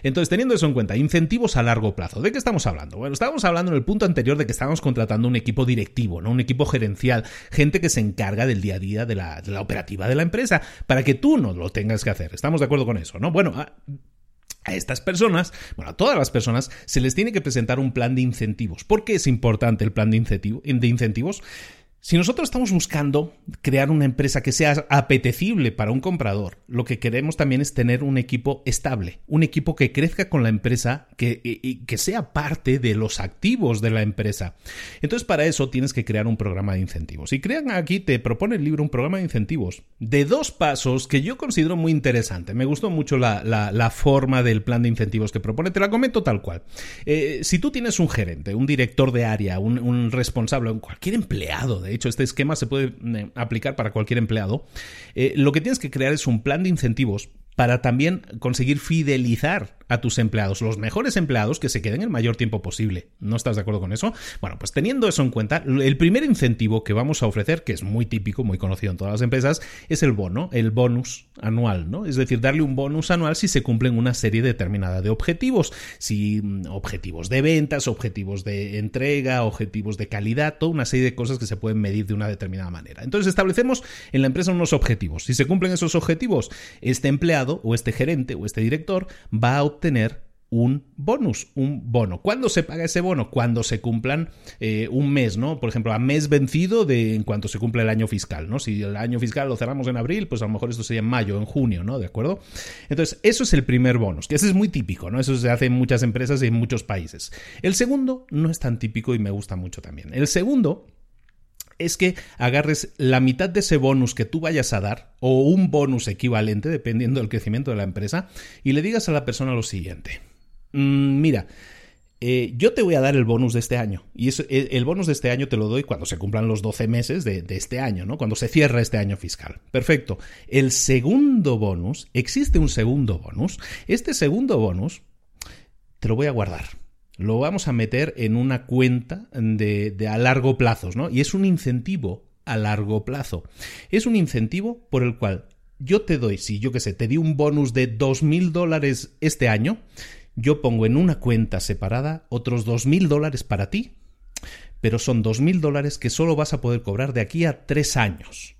Entonces, teniendo eso en cuenta, incentivos a largo plazo. ¿De qué estamos hablando? Bueno, estábamos hablando en el punto anterior de que estábamos contratando un equipo directivo, ¿no? Un equipo gerencial, gente que se encarga del día a día de la, de la operativa de la empresa, para que tú no lo tengas que hacer. ¿Estamos de acuerdo con eso? ¿No? Bueno, ah, a estas personas, bueno, a todas las personas, se les tiene que presentar un plan de incentivos. ¿Por qué es importante el plan de, de incentivos? Si nosotros estamos buscando crear una empresa que sea apetecible para un comprador, lo que queremos también es tener un equipo estable, un equipo que crezca con la empresa, que, y, que sea parte de los activos de la empresa. Entonces, para eso tienes que crear un programa de incentivos. Y crean aquí, te propone el libro un programa de incentivos de dos pasos que yo considero muy interesante. Me gustó mucho la, forma del plan de incentivos que propone. Te la comento tal cual. Eh, si tú tienes un gerente, un director de área, un responsable, cualquier empleado de de hecho este esquema se puede eh, aplicar para cualquier empleado, eh, lo que tienes que crear es un plan de incentivos para también conseguir fidelizar a tus empleados, los mejores empleados que se queden el mayor tiempo posible. ¿No estás de acuerdo con eso? Bueno, pues teniendo eso en cuenta, el primer incentivo que vamos a ofrecer, que es muy típico, muy conocido en todas las empresas, es el bono, el bonus anual, ¿no? Es decir, darle un bonus anual si se cumplen una serie determinada de objetivos, si mm, objetivos de ventas, objetivos de entrega, objetivos de calidad, toda una serie de cosas que se pueden medir de una determinada manera. Entonces establecemos en la empresa unos objetivos. Si se cumplen esos objetivos, este empleado o este gerente o este director va a obtener un bonus, un bono. ¿Cuándo se paga ese bono? Cuando se cumplan eh, un mes, ¿no? Por ejemplo, a mes vencido de en cuanto se cumple el año fiscal, ¿no? Si el año fiscal lo cerramos en abril, pues a lo mejor esto sería en mayo, en junio, ¿no? ¿De acuerdo? Entonces, eso es el primer bonus, que ese es muy típico, ¿no? Eso se hace en muchas empresas y en muchos países. El segundo no es tan típico y me gusta mucho también. El segundo es que agarres la mitad de ese bonus que tú vayas a dar, o un bonus equivalente, dependiendo del crecimiento de la empresa, y le digas a la persona lo siguiente. Mm, mira, eh, yo te voy a dar el bonus de este año. Y eh, el bonus de este año te lo doy cuando se cumplan los 12 meses de, de, este año, ¿no? Cuando se cierra este año fiscal. Perfecto. El segundo bonus, existe un segundo bonus. Este segundo bonus te lo voy a guardar lo vamos a meter en una cuenta de, a largo plazo, ¿no? Y es un incentivo a largo plazo. Es un incentivo por el cual yo te doy, si yo qué sé, te di un bonus de mil dólares este año, yo pongo en una cuenta separada otros mil dólares para ti, pero son mil dólares que solo vas a poder cobrar de aquí a tres años.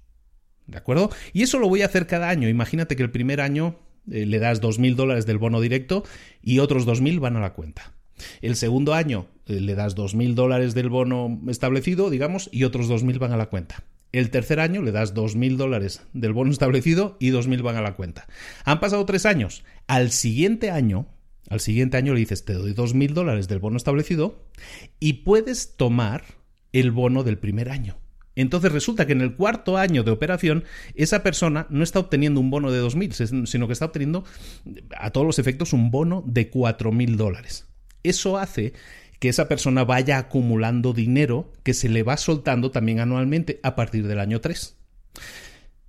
¿De acuerdo? Y eso lo voy a hacer cada año. Imagínate que el primer año eh, le das mil dólares del bono directo y otros mil van a la cuenta. El segundo año eh, le das dos mil dólares del bono establecido, digamos, y otros dos mil van a la cuenta. El tercer año le das 2.000 dólares del bono establecido y 2.000 van a la cuenta. Han pasado tres años. Al siguiente año, al siguiente año le dices, te doy 2.000 dólares del bono establecido y puedes tomar el bono del primer año. Entonces resulta que en el cuarto año de operación esa persona no está obteniendo un bono de 2.000, sino que está obteniendo a todos los efectos un bono de 4.000 dólares. Eso hace que esa persona vaya acumulando dinero que se le va soltando también anualmente a partir del año 3.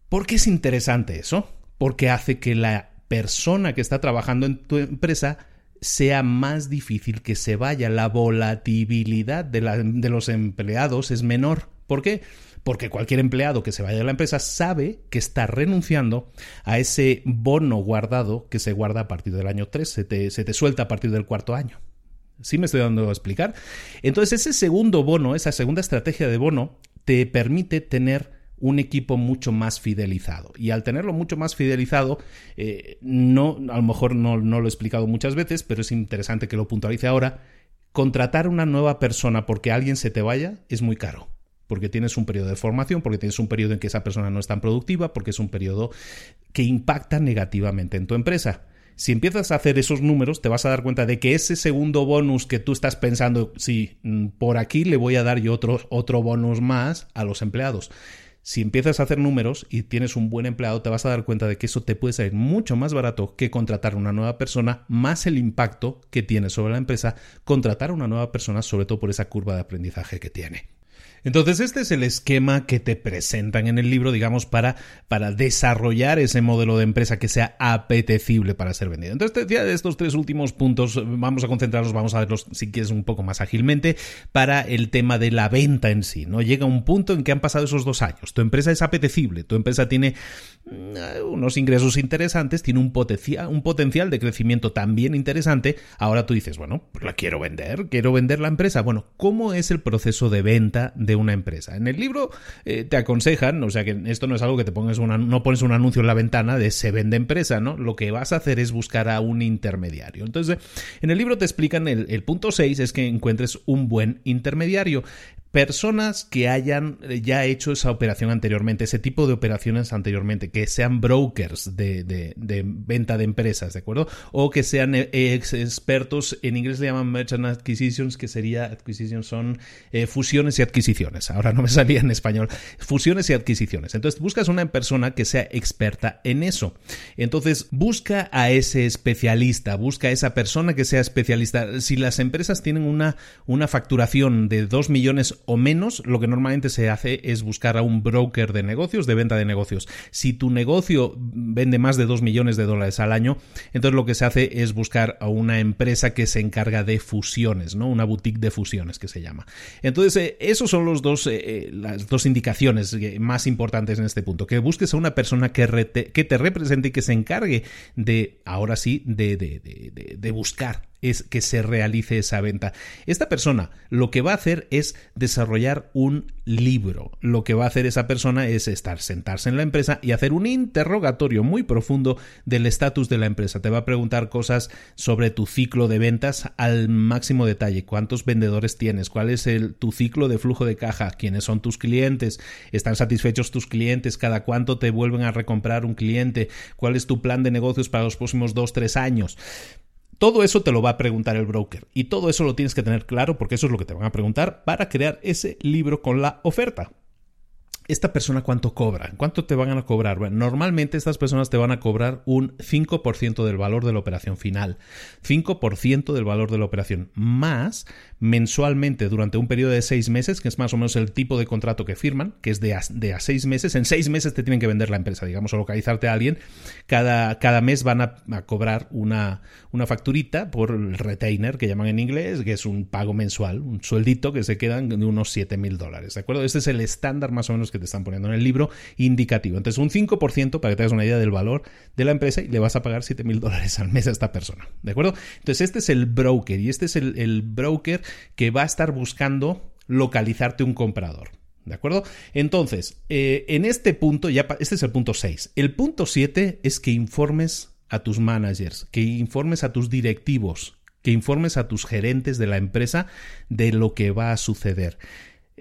¿Por qué es interesante eso? Porque hace que la persona que está trabajando en tu empresa sea más difícil que se vaya. La volatilidad de, los empleados es menor. ¿Por qué? Porque cualquier empleado que se vaya de la empresa sabe que está renunciando a ese bono guardado que se guarda a partir del año 3, se te, se te suelta a partir del cuarto año. ¿Sí me estoy dando a explicar? Entonces ese segundo bono, esa segunda estrategia de bono, te permite tener un equipo mucho más fidelizado. Y al tenerlo mucho más fidelizado, eh, no, a lo mejor no, no lo he explicado muchas veces, pero es interesante que lo puntualice ahora. Contratar una nueva persona porque alguien se te vaya es muy caro porque tienes un periodo de formación, porque tienes un periodo en que esa persona no es tan productiva, porque es un periodo que impacta negativamente en tu empresa. Si empiezas a hacer esos números, te vas a dar cuenta de que ese segundo bonus que tú estás pensando, sí, mm, por aquí le voy a dar yo otro, otro bonus más a los empleados. Si empiezas a hacer números y tienes un buen empleado, te vas a dar cuenta de que eso te puede salir mucho más barato que contratar una nueva persona, más el impacto que tiene sobre la empresa, contratar a una nueva persona, sobre todo por esa curva de aprendizaje que tiene. Entonces, este es el esquema que te presentan en el libro, digamos, para, para desarrollar ese modelo de empresa que sea apetecible para ser vendido. Entonces, de estos tres últimos puntos, vamos a concentrarnos, vamos a verlos, si quieres, un poco más ágilmente, para el tema de la venta en sí, ¿no? Llega un punto en que han pasado esos dos años. Tu empresa es apetecible, tu empresa tiene mm, unos ingresos interesantes, tiene un, potencial, un potencial de crecimiento también interesante. Ahora tú dices, bueno, pues la quiero vender, quiero vender la empresa. Bueno, ¿cómo es el proceso de venta una empresa. En el libro eh, te aconsejan, o sea que esto no es algo que te pongas una, no pones un anuncio en la ventana de se vende empresa, ¿no? Lo que vas a hacer es buscar a un intermediario. Entonces, en el libro te explican el, el punto 6 es que encuentres un buen intermediario personas que hayan eh, ya hecho esa operación anteriormente, ese tipo de operaciones anteriormente, que sean brokers de, venta de empresas, ¿de acuerdo? O que sean eh, expertos, en inglés le llaman merchant acquisitions, que sería adquisitions, son eh, fusiones y adquisiciones. Ahora no me salía en español. Fusiones y adquisiciones. Entonces buscas una persona que sea experta en eso. Entonces busca a ese especialista, busca a esa persona que sea especialista. Si las empresas tienen una, una facturación de 2 millones o menos, lo que normalmente se hace es buscar a un broker de negocios, de venta de negocios. Si tu negocio vende más de 2 millones de dólares al año, entonces lo que se hace es buscar a una empresa que se encarga de fusiones, ¿no? Una boutique de fusiones que se llama. Entonces, eh, esos son los dos, eh, eh, las dos indicaciones más importantes en este punto. Que busques a una persona que, te represente y que se encargue de, ahora sí, de, de, de buscar es que se realice esa venta. Esta persona lo que va a hacer es desarrollar un libro. Lo que va a hacer esa persona es estar, sentarse en la empresa y hacer un interrogatorio muy profundo del estatus de la empresa. Te va a preguntar cosas sobre tu ciclo de ventas al máximo detalle. ¿Cuántos vendedores tienes? ¿Cuál es tu ciclo de flujo de caja? ¿Quiénes son tus clientes? ¿Están satisfechos tus clientes? ¿Cada cuánto te vuelven a recomprar un cliente? ¿Cuál es tu plan de negocios para los próximos dos, tres años? Todo eso te lo va a preguntar el broker y todo eso lo tienes que tener claro porque eso es lo que te van a preguntar para crear ese libro con la oferta esta persona cuánto cobra, cuánto te van a cobrar. Bueno, normalmente estas personas te van a cobrar un 5% del valor de la operación final, 5% del valor de la operación, más mensualmente durante un periodo de seis meses, que es más o menos el tipo de contrato que firman, que es de a, de a seis meses. En seis meses te tienen que vender la empresa, digamos, o localizarte a alguien. Cada, cada mes van a, cobrar una, una facturita por el retainer, que llaman en inglés, que es un pago mensual, un sueldito que se quedan de unos 7 mil dólares, ¿de acuerdo? Este es el estándar más o menos que te están poniendo en el libro indicativo. Entonces, un 5% para que te hagas una idea del valor de la empresa y le vas a pagar 7 mil dólares al mes a esta persona. ¿De acuerdo? Entonces, este es el broker y este es el, broker que va a estar buscando localizarte un comprador. ¿De acuerdo? Entonces, eh, en este punto, ya este es el punto 6. El punto 7 es que informes a tus managers, que informes a tus directivos, que informes a tus gerentes de la empresa de lo que va a suceder.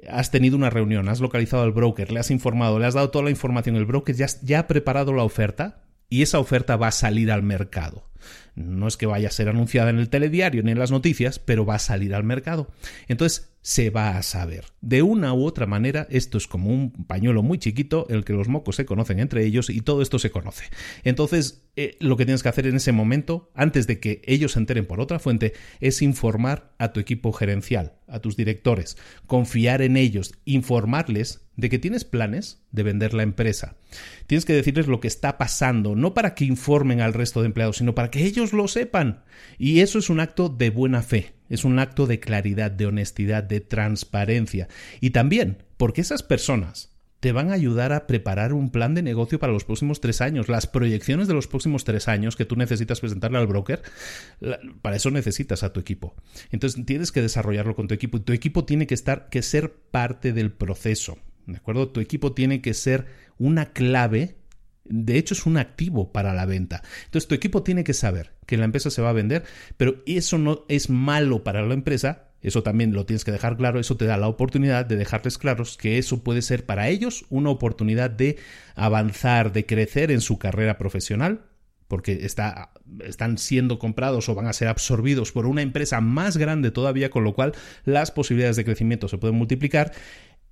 Has tenido una reunión, has localizado al broker, le has informado, le has dado toda la información, el broker ya, ya ha preparado la oferta y esa oferta va a salir al mercado. No es que vaya a ser anunciada en el telediario ni en las noticias, pero va a salir al mercado. Entonces se va a saber. De una u otra manera, esto es como un pañuelo muy chiquito, el que los mocos se conocen entre ellos y todo esto se conoce. Entonces, eh, lo que tienes que hacer en ese momento, antes de que ellos se enteren por otra fuente, es informar a tu equipo gerencial, a tus directores, confiar en ellos, informarles de que tienes planes de vender la empresa. Tienes que decirles lo que está pasando, no para que informen al resto de empleados, sino para que ellos lo sepan. Y eso es un acto de buena fe, es un acto de claridad, de honestidad, de transparencia. Y también porque esas personas te van a ayudar a preparar un plan de negocio para los próximos tres años. Las proyecciones de los próximos tres años que tú necesitas presentarle al broker, para eso necesitas a tu equipo. Entonces tienes que desarrollarlo con tu equipo y tu equipo tiene que estar, que ser parte del proceso. ¿De acuerdo? Tu equipo tiene que ser una clave de hecho, es un activo para la venta. Entonces, tu equipo tiene que saber que la empresa se va a vender, pero eso no es malo para la empresa. Eso también lo tienes que dejar claro. Eso te da la oportunidad de dejarles claros que eso puede ser para ellos una oportunidad de avanzar, de crecer en su carrera profesional, porque está, están siendo comprados o van a ser absorbidos por una empresa más grande todavía, con lo cual las posibilidades de crecimiento se pueden multiplicar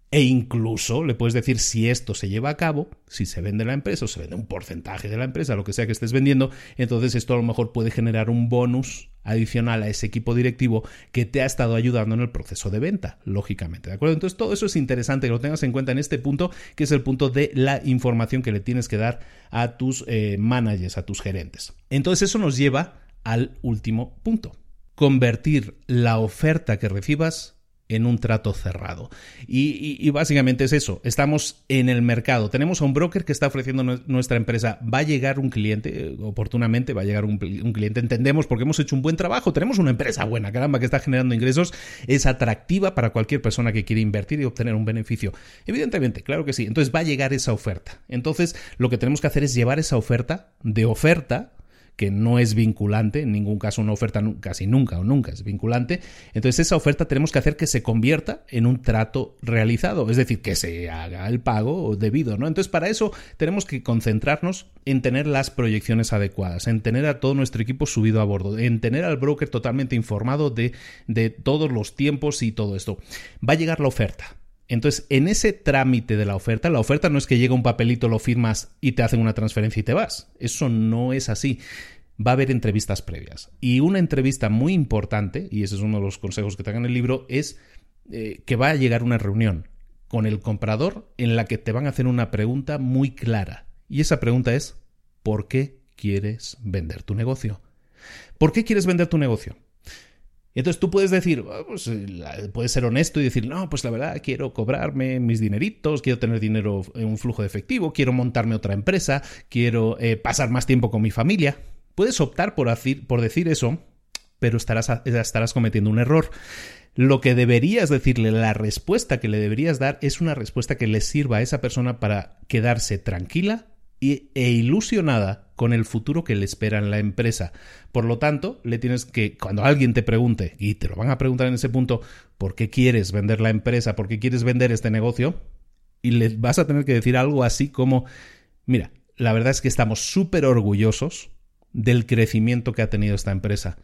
e incluso le puedes decir si esto se lleva a cabo, si se vende la empresa o se vende un porcentaje de la empresa, lo que sea que estés vendiendo, entonces esto a lo mejor puede generar un bonus adicional a ese equipo directivo que te ha estado ayudando en el proceso de venta, lógicamente. ¿De acuerdo? Entonces todo eso es interesante que lo tengas en cuenta en este punto, que es el punto de la información que le tienes que dar a tus eh, managers, a tus gerentes. Entonces eso nos lleva al último punto. Convertir la oferta que recibas en un trato cerrado. Y, básicamente es eso, estamos en el mercado, tenemos a un broker que está ofreciendo nuestra empresa, va a llegar un cliente, eh, oportunamente va a llegar un, cliente, entendemos porque hemos hecho un buen trabajo, tenemos una empresa buena, caramba, que está generando ingresos, es atractiva para cualquier persona que quiere invertir y obtener un beneficio. Evidentemente, claro que sí, entonces va a llegar esa oferta. Entonces lo que tenemos que hacer es llevar esa oferta de oferta que no es vinculante, en ningún caso una oferta casi nunca o nunca es vinculante, entonces esa oferta tenemos que hacer que se convierta en un trato realizado, es decir, que se haga el pago debido, ¿no? Entonces para eso tenemos que concentrarnos en tener las proyecciones adecuadas, en tener a todo nuestro equipo subido a bordo, en tener al broker totalmente informado de, de todos los tiempos y todo esto. Va a llegar la oferta, entonces, en ese trámite de la oferta, la oferta no es que llega un papelito, lo firmas y te hacen una transferencia y te vas. Eso no es así. Va a haber entrevistas previas. Y una entrevista muy importante, y ese es uno de los consejos que te en el libro, es eh, que va a llegar una reunión con el comprador en la que te van a hacer una pregunta muy clara. Y esa pregunta es, ¿por qué quieres vender tu negocio? ¿Por qué quieres vender tu negocio? Entonces tú puedes decir, ah, pues, eh, puedes ser honesto y decir, no, pues la verdad quiero cobrarme mis dineritos, quiero tener dinero en un flujo de efectivo, quiero montarme otra empresa, quiero eh, pasar más tiempo con mi familia. Puedes optar por decir, por decir eso, pero estarás, estarás cometiendo un error. Lo que deberías decirle, la respuesta que le deberías dar es una respuesta que le sirva a esa persona para quedarse tranquila e ilusionada con el futuro que le espera en la empresa. Por lo tanto, le tienes que, cuando alguien te pregunte, y te lo van a preguntar en ese punto, ¿por qué quieres vender la empresa? ¿Por qué quieres vender este negocio? Y le vas a tener que decir algo así como, mira, la verdad es que estamos súper orgullosos del crecimiento que ha tenido esta empresa.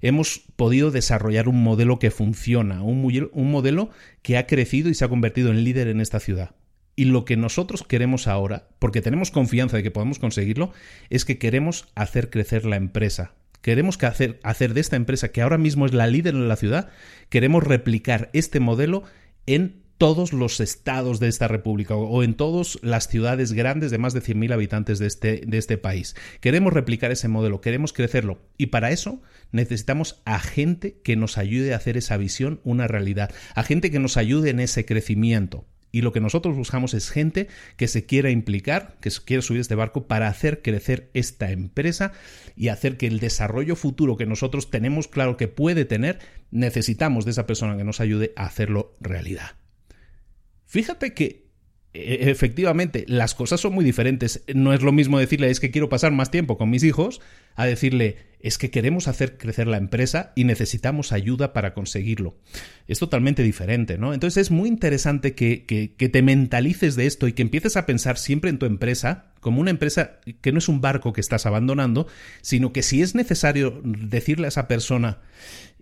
Hemos podido desarrollar un modelo que funciona, un, un modelo que ha crecido y se ha convertido en líder en esta ciudad. Y lo que nosotros queremos ahora, porque tenemos confianza de que podemos conseguirlo, es que queremos hacer crecer la empresa. Queremos hacer, hacer de esta empresa, que ahora mismo es la líder en la ciudad, queremos replicar este modelo en todos los estados de esta república o en todas las ciudades grandes de más de 100.000 habitantes de este, de este país. Queremos replicar ese modelo, queremos crecerlo y para eso necesitamos a gente que nos ayude a hacer esa visión una realidad, a gente que nos ayude en ese crecimiento. Y lo que nosotros buscamos es gente que se quiera implicar, que se quiera subir este barco para hacer crecer esta empresa y hacer que el desarrollo futuro que nosotros tenemos claro que puede tener, necesitamos de esa persona que nos ayude a hacerlo realidad. Fíjate que efectivamente, las cosas son muy diferentes. No es lo mismo decirle es que quiero pasar más tiempo con mis hijos a decirle es que queremos hacer crecer la empresa y necesitamos ayuda para conseguirlo. Es totalmente diferente, ¿no? Entonces es muy interesante que, que, te mentalices de esto y que empieces a pensar siempre en tu empresa como una empresa que no es un barco que estás abandonando, sino que si es necesario decirle a esa persona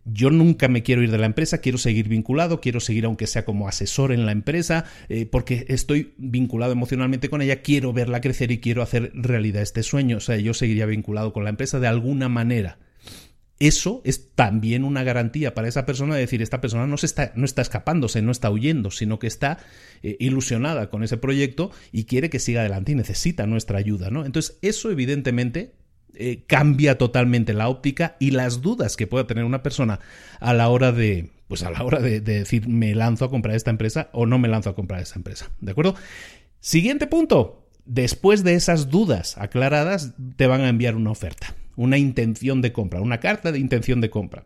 yo nunca me quiero ir de la empresa, quiero seguir vinculado, quiero seguir aunque sea como asesor en la empresa, eh, porque estoy vinculado emocionalmente con ella, quiero verla crecer y quiero hacer realidad este sueño. O sea, yo seguiría vinculado con la empresa de alguna manera. Eso es también una garantía para esa persona de decir, esta persona no, se está, no está escapándose, no está huyendo, sino que está eh, ilusionada con ese proyecto y quiere que siga adelante y necesita nuestra ayuda, ¿no? Entonces, eso evidentemente eh, cambia totalmente la óptica y las dudas que pueda tener una persona a la hora de, pues a la hora de, decir me lanzo a comprar esta empresa o no me lanzo a comprar esta empresa. ¿De acuerdo? Siguiente punto. Después de esas dudas aclaradas, te van a enviar una oferta, una intención de compra, una carta de intención de compra.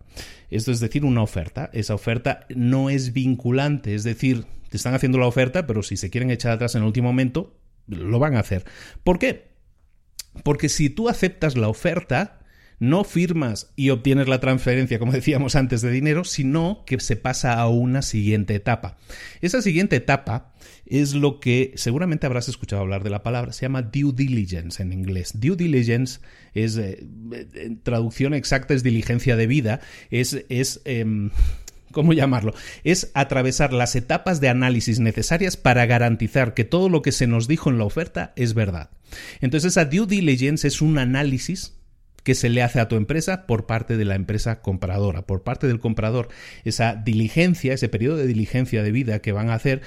Esto es decir, una oferta. Esa oferta no es vinculante, es decir, te están haciendo la oferta, pero si se quieren echar atrás en el último momento, lo van a hacer. ¿Por qué? Porque si tú aceptas la oferta, no firmas y obtienes la transferencia, como decíamos antes, de dinero, sino que se pasa a una siguiente etapa. Esa siguiente etapa es lo que seguramente habrás escuchado hablar de la palabra, se llama due diligence en inglés. Due diligence es, eh, traducción exacta es diligencia de vida, es, es em, ¿cómo llamarlo? Es atravesar las etapas de análisis necesarias para garantizar que todo lo que se nos dijo en la oferta es verdad. Entonces, esa due diligence es un análisis que se le hace a tu empresa por parte de la empresa compradora, por parte del comprador. Esa diligencia, ese periodo de diligencia de vida que van a hacer,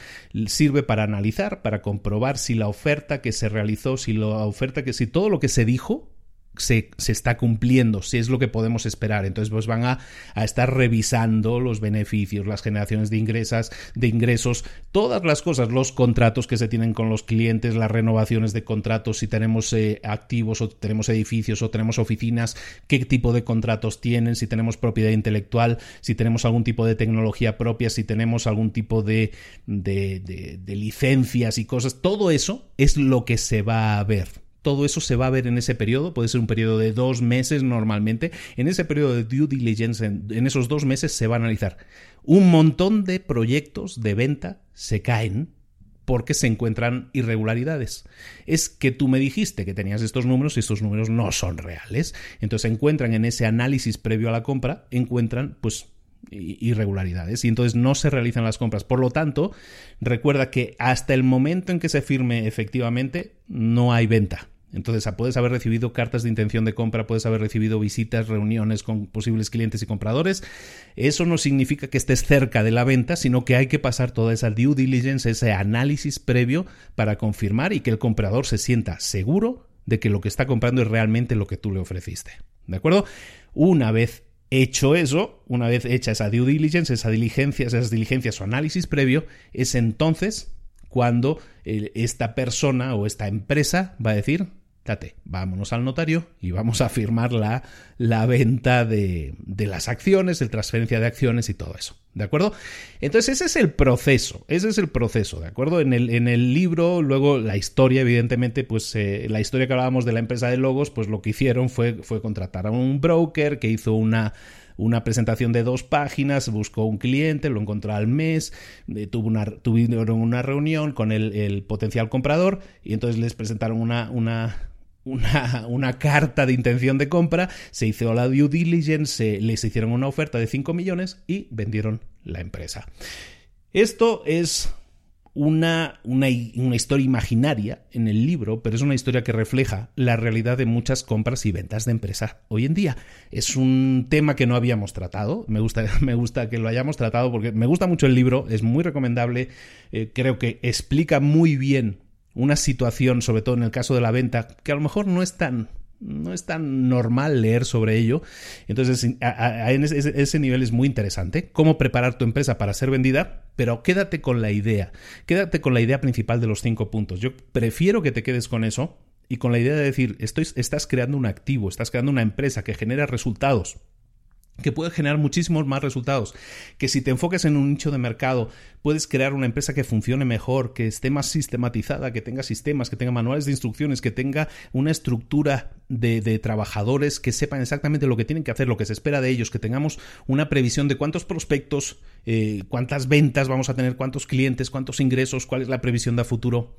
sirve para analizar, para comprobar si la oferta que se realizó, si la oferta que, si todo lo que se dijo se, está cumpliendo, si es lo que podemos esperar. Entonces, pues van a, estar revisando los beneficios, las generaciones de ingresas, de ingresos, todas las cosas, los contratos que se tienen con los clientes, las renovaciones de contratos, si tenemos eh, activos o tenemos edificios o tenemos oficinas, qué tipo de contratos tienen, si tenemos propiedad intelectual, si tenemos algún tipo de tecnología propia, si tenemos algún tipo de, de, de licencias y cosas, todo eso es lo que se va a ver todo eso se va a ver en ese periodo, puede ser un periodo de dos meses normalmente. En ese periodo de due diligence, en, esos dos meses se va a analizar. Un montón de proyectos de venta se caen porque se encuentran irregularidades. Es que tú me dijiste que tenías estos números y estos números no son reales. Entonces encuentran en ese análisis previo a la compra, encuentran pues irregularidades y entonces no se realizan las compras. Por lo tanto, recuerda que hasta el momento en que se firme efectivamente no hay venta. Entonces, puedes haber recibido cartas de intención de compra, puedes haber recibido visitas, reuniones con posibles clientes y compradores. Eso no significa que estés cerca de la venta, sino que hay que pasar toda esa due diligence, ese análisis previo para confirmar y que el comprador se sienta seguro de que lo que está comprando es realmente lo que tú le ofreciste. ¿De acuerdo? Una vez hecho eso, una vez hecha esa due diligence, esa diligencia, esas diligencias o análisis previo, es entonces cuando esta persona o esta empresa va a decir, date, vámonos al notario y vamos a firmar la, la venta de, de, las acciones, el transferencia de acciones y todo eso. ¿De acuerdo? Entonces ese es el proceso, ese es el proceso, ¿de acuerdo? En el, en el libro, luego la historia, evidentemente, pues eh, la historia que hablábamos de la empresa de logos, pues lo que hicieron fue, fue contratar a un broker que hizo una una presentación de dos páginas, buscó un cliente, lo encontró al mes, eh, tuvo una, tuvieron una reunión con el, el, potencial comprador y entonces les presentaron una, una, una, una, carta de intención de compra, se hizo la due diligence, les hicieron una oferta de 5 millones y vendieron la empresa. Esto es una, una, una, historia imaginaria en el libro, pero es una historia que refleja la realidad de muchas compras y ventas de empresa hoy en día. Es un tema que no habíamos tratado, me gusta, me gusta que lo hayamos tratado porque me gusta mucho el libro, es muy recomendable, eh, creo que explica muy bien una situación, sobre todo en el caso de la venta, que a lo mejor no es tan no es tan normal leer sobre ello. Entonces, en ese, nivel es muy interesante. Cómo preparar tu empresa para ser vendida, pero quédate con la idea. Quédate con la idea principal de los cinco puntos. Yo prefiero que te quedes con eso y con la idea de decir, estás creando un activo, estás creando una empresa que genera resultados que puede generar muchísimos más resultados, que si te enfocas en un nicho de mercado, puedes crear una empresa que funcione mejor, que esté más sistematizada, que tenga sistemas, que tenga manuales de instrucciones, que tenga una estructura de, trabajadores que sepan exactamente lo que tienen que hacer, lo que se espera de ellos, que tengamos una previsión de cuántos prospectos, eh, cuántas ventas vamos a tener, cuántos clientes, cuántos ingresos, cuál es la previsión de futuro.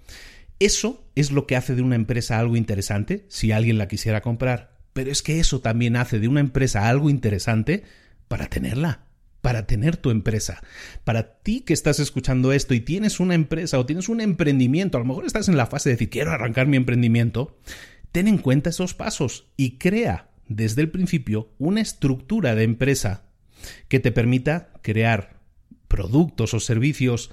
Eso es lo que hace de una empresa algo interesante si alguien la quisiera comprar pero es que eso también hace de una empresa algo interesante para tenerla, para tener tu empresa. Para ti que estás escuchando esto y tienes una empresa o tienes un emprendimiento, a lo mejor estás en la fase de decir quiero arrancar mi emprendimiento, ten en cuenta esos pasos y crea desde el principio una estructura de empresa que te permita crear productos o servicios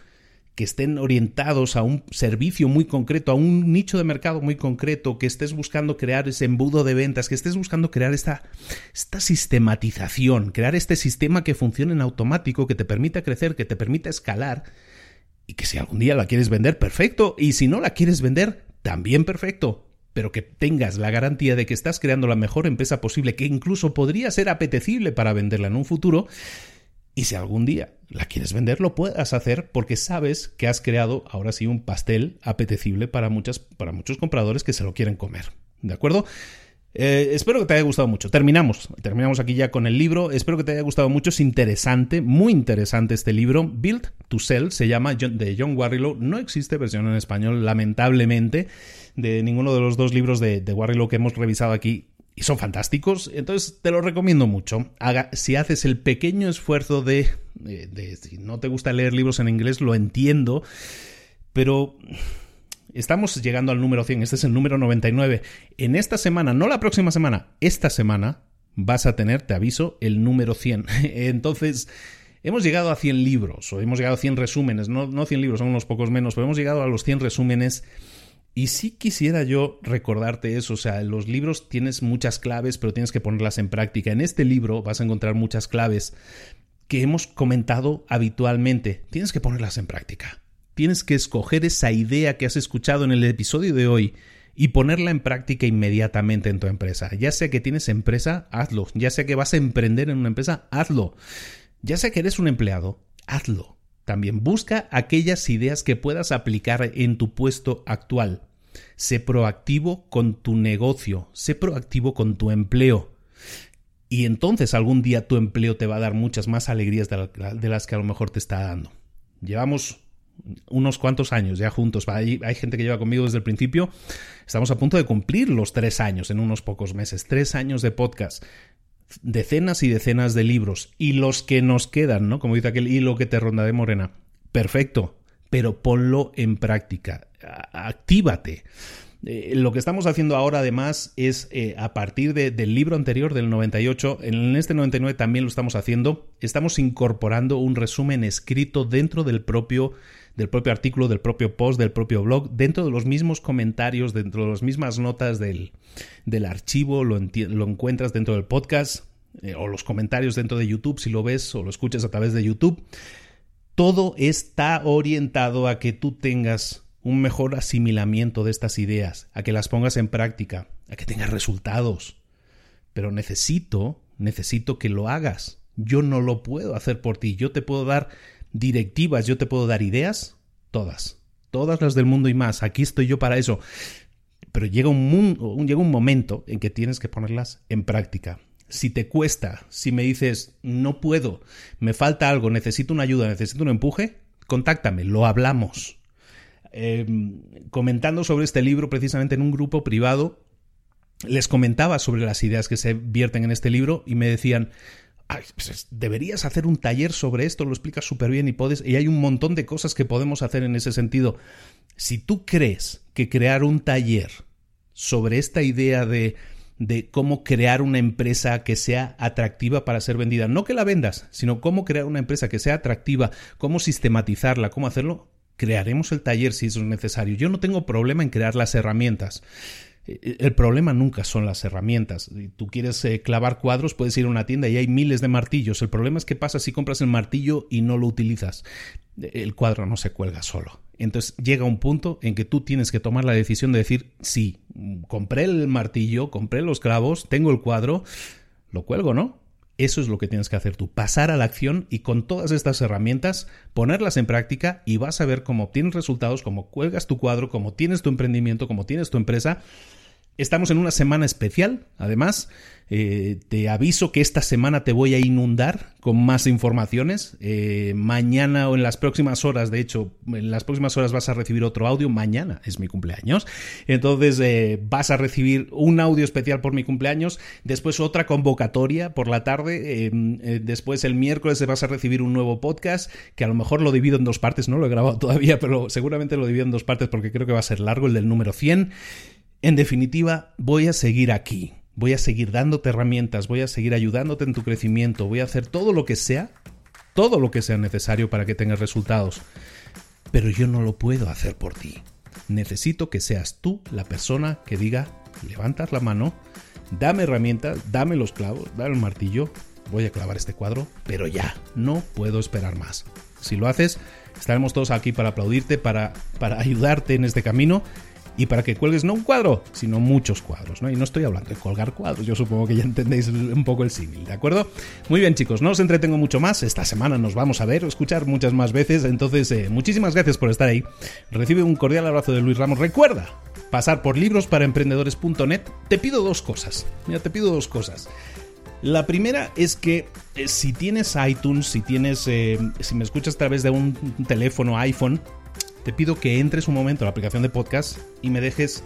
que estén orientados a un servicio muy concreto, a un nicho de mercado muy concreto, que estés buscando crear ese embudo de ventas, que estés buscando crear esta, esta sistematización, crear este sistema que funcione en automático, que te permita crecer, que te permita escalar, y que si algún día la quieres vender, perfecto, y si no la quieres vender, también perfecto, pero que tengas la garantía de que estás creando la mejor empresa posible, que incluso podría ser apetecible para venderla en un futuro, y si algún día la quieres vender, lo puedas hacer porque sabes que has creado ahora sí un pastel apetecible para, muchas, para muchos compradores que se lo quieren comer. ¿De acuerdo? Eh, espero que te haya gustado mucho. Terminamos. Terminamos aquí ya con el libro. Espero que te haya gustado mucho. Es interesante, muy interesante este libro. Build to Sell se llama de John Warrilow. No existe versión en español, lamentablemente, de ninguno de los dos libros de, de Warrilow que hemos revisado aquí y son fantásticos, entonces te lo recomiendo mucho. Haga, si haces el pequeño esfuerzo de, de, si no te gusta leer libros en inglés, lo entiendo, pero estamos llegando al número 100, este es el número 99. En esta semana, no la próxima semana, esta semana vas a tener, te aviso, el número 100. Entonces... Hemos llegado a 100 libros, o hemos llegado a 100 resúmenes, no, no 100 libros, son unos pocos menos, pero hemos llegado a los 100 resúmenes y sí quisiera yo recordarte eso, o sea, los libros tienes muchas claves, pero tienes que ponerlas en práctica. En este libro vas a encontrar muchas claves que hemos comentado habitualmente. Tienes que ponerlas en práctica. Tienes que escoger esa idea que has escuchado en el episodio de hoy y ponerla en práctica inmediatamente en tu empresa. Ya sea que tienes empresa, hazlo. Ya sea que vas a emprender en una empresa, hazlo. Ya sea que eres un empleado, hazlo. También busca aquellas ideas que puedas aplicar en tu puesto actual. Sé proactivo con tu negocio, sé proactivo con tu empleo. Y entonces algún día tu empleo te va a dar muchas más alegrías de, las que a lo mejor te está dando. Llevamos unos cuantos años ya juntos. Hay, hay, gente que lleva conmigo desde el principio. Estamos a punto de cumplir los tres años en unos pocos meses. Tres años de podcast decenas y decenas de libros y los que nos quedan, ¿no? Como dice aquel hilo que te ronda de morena. Perfecto, pero ponlo en práctica. Actívate. Eh, lo que estamos haciendo ahora además es eh, a partir del libro anterior del 98, en este 99 también lo estamos haciendo, estamos incorporando un resumen escrito dentro del propio del propio artículo, del propio post, del propio blog, dentro de los mismos comentarios, dentro de las mismas notas del, del archivo, lo, lo, encuentras dentro del podcast eh, o los comentarios dentro de YouTube si lo ves o lo escuchas a través de YouTube. Todo está orientado a que tú tengas un mejor asimilamiento de estas ideas, a que las pongas en práctica, a que tengas resultados. Pero necesito, necesito que lo hagas. Yo no lo puedo hacer por ti. Yo te puedo dar directivas, yo te puedo dar ideas, todas. Todas las del mundo y más. Aquí estoy yo para eso. Pero llega un, llega un momento en que tienes que ponerlas en práctica. Si te cuesta, si me dices, no puedo, me falta algo, necesito una ayuda, necesito un empuje, contáctame, lo hablamos. Em, comentando sobre este libro precisamente en un grupo privado, les comentaba sobre las ideas que se vierten en este libro y me decían, deberías hacer un taller sobre esto, lo explicas súper bien y puedes, y hay un montón de cosas que podemos hacer en ese sentido. Si tú crees que crear un taller sobre esta idea de, de cómo crear una empresa que sea atractiva para ser vendida, no que la vendas, sino cómo crear una empresa que sea atractiva, cómo sistematizarla, cómo hacerlo, crearemos el taller si es necesario. Yo no tengo problema en crear las herramientas. Eh, el problema nunca son las herramientas. Tú quieres eh, clavar cuadros, puedes ir a una tienda y hay miles de martillos. El problema es que pasa si compras el martillo y no lo utilizas. El cuadro no se cuelga solo. Entonces llega un punto en que tú tienes que tomar la decisión de decir, sí, compré el martillo, compré los clavos, tengo el cuadro, lo cuelgo, ¿no? Eso es lo que tienes que hacer tú, pasar a la acción y con todas estas herramientas ponerlas en práctica y vas a ver cómo obtienes resultados, cómo cuelgas tu cuadro, cómo tienes tu emprendimiento, cómo tienes tu empresa Estamos en una semana especial, además. Eh, te aviso que esta semana te voy a inundar con más informaciones. Eh, mañana o en las próximas horas, de hecho, en las próximas horas vas a recibir otro audio. Mañana es mi cumpleaños. Entonces eh, vas a recibir un audio especial por mi cumpleaños. Después otra convocatoria por la tarde. después el miércoles vas a recibir un nuevo podcast que a lo mejor lo divido en dos partes. No lo he grabado todavía, pero seguramente lo divido en dos partes porque creo que va a ser largo el del número 100. En definitiva, voy a seguir aquí, voy a seguir dándote herramientas, voy a seguir ayudándote en tu crecimiento, voy a hacer todo lo que sea, todo lo que sea necesario para que tengas resultados. Pero yo no lo puedo hacer por ti. Necesito que seas tú la persona que diga, levantas la mano, dame herramientas, dame los clavos, dame el martillo, voy a clavar este cuadro, pero ya, no puedo esperar más. Si lo haces, estaremos todos aquí para aplaudirte, para, para ayudarte en este camino y para que cuelgues no un cuadro, sino muchos cuadros, ¿no? Y no estoy hablando de colgar cuadros, yo supongo que ya entendéis un poco el símil, ¿de acuerdo? Muy bien, chicos, no os entretengo mucho más, esta semana nos vamos a ver o escuchar muchas más veces, entonces eh, muchísimas gracias por estar ahí. Recibe un cordial abrazo de Luis Ramos. Recuerda pasar por librosparaemprendedores.net. Te pido dos cosas. Mira, te pido dos cosas. La primera es que eh, si tienes iTunes, si tienes, eh, si me escuchas a través de un teléfono iPhone, te pido que entres un momento a la aplicación de podcast y me dejes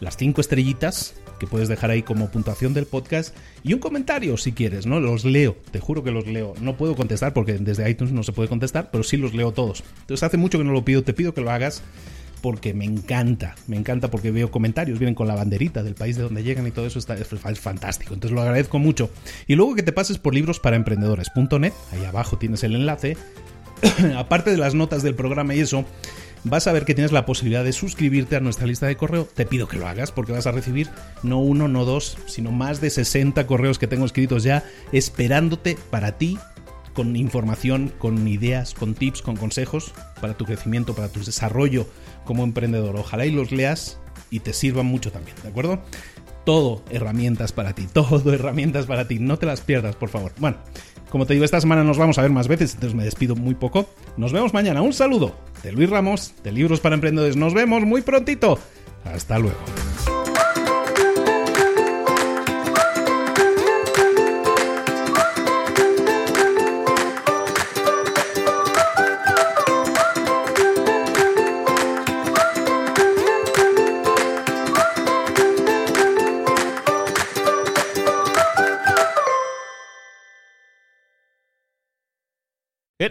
las cinco estrellitas que puedes dejar ahí como puntuación del podcast y un comentario si quieres, ¿no? Los leo, te juro que los leo. No puedo contestar porque desde iTunes no se puede contestar, pero sí los leo todos. Entonces hace mucho que no lo pido, te pido que lo hagas porque me encanta, me encanta porque veo comentarios, vienen con la banderita del país de donde llegan y todo eso está, es fantástico, entonces lo agradezco mucho. Y luego que te pases por libros para emprendedores.net, ahí abajo tienes el enlace, aparte de las notas del programa y eso, vas a ver que tienes la posibilidad de suscribirte a nuestra lista de correo. Te pido que lo hagas porque vas a recibir no uno, no dos, sino más de 60 correos que tengo escritos ya esperándote para ti con información, con ideas, con tips, con consejos para tu crecimiento, para tu desarrollo como emprendedor. Ojalá y los leas y te sirvan mucho también, ¿de acuerdo? Todo herramientas para ti, todo herramientas para ti, no te las pierdas, por favor. Bueno, como te digo, esta semana nos vamos a ver más veces, entonces me despido muy poco. Nos vemos mañana. Un saludo de Luis Ramos, de Libros para Emprendedores. Nos vemos muy prontito. Hasta luego.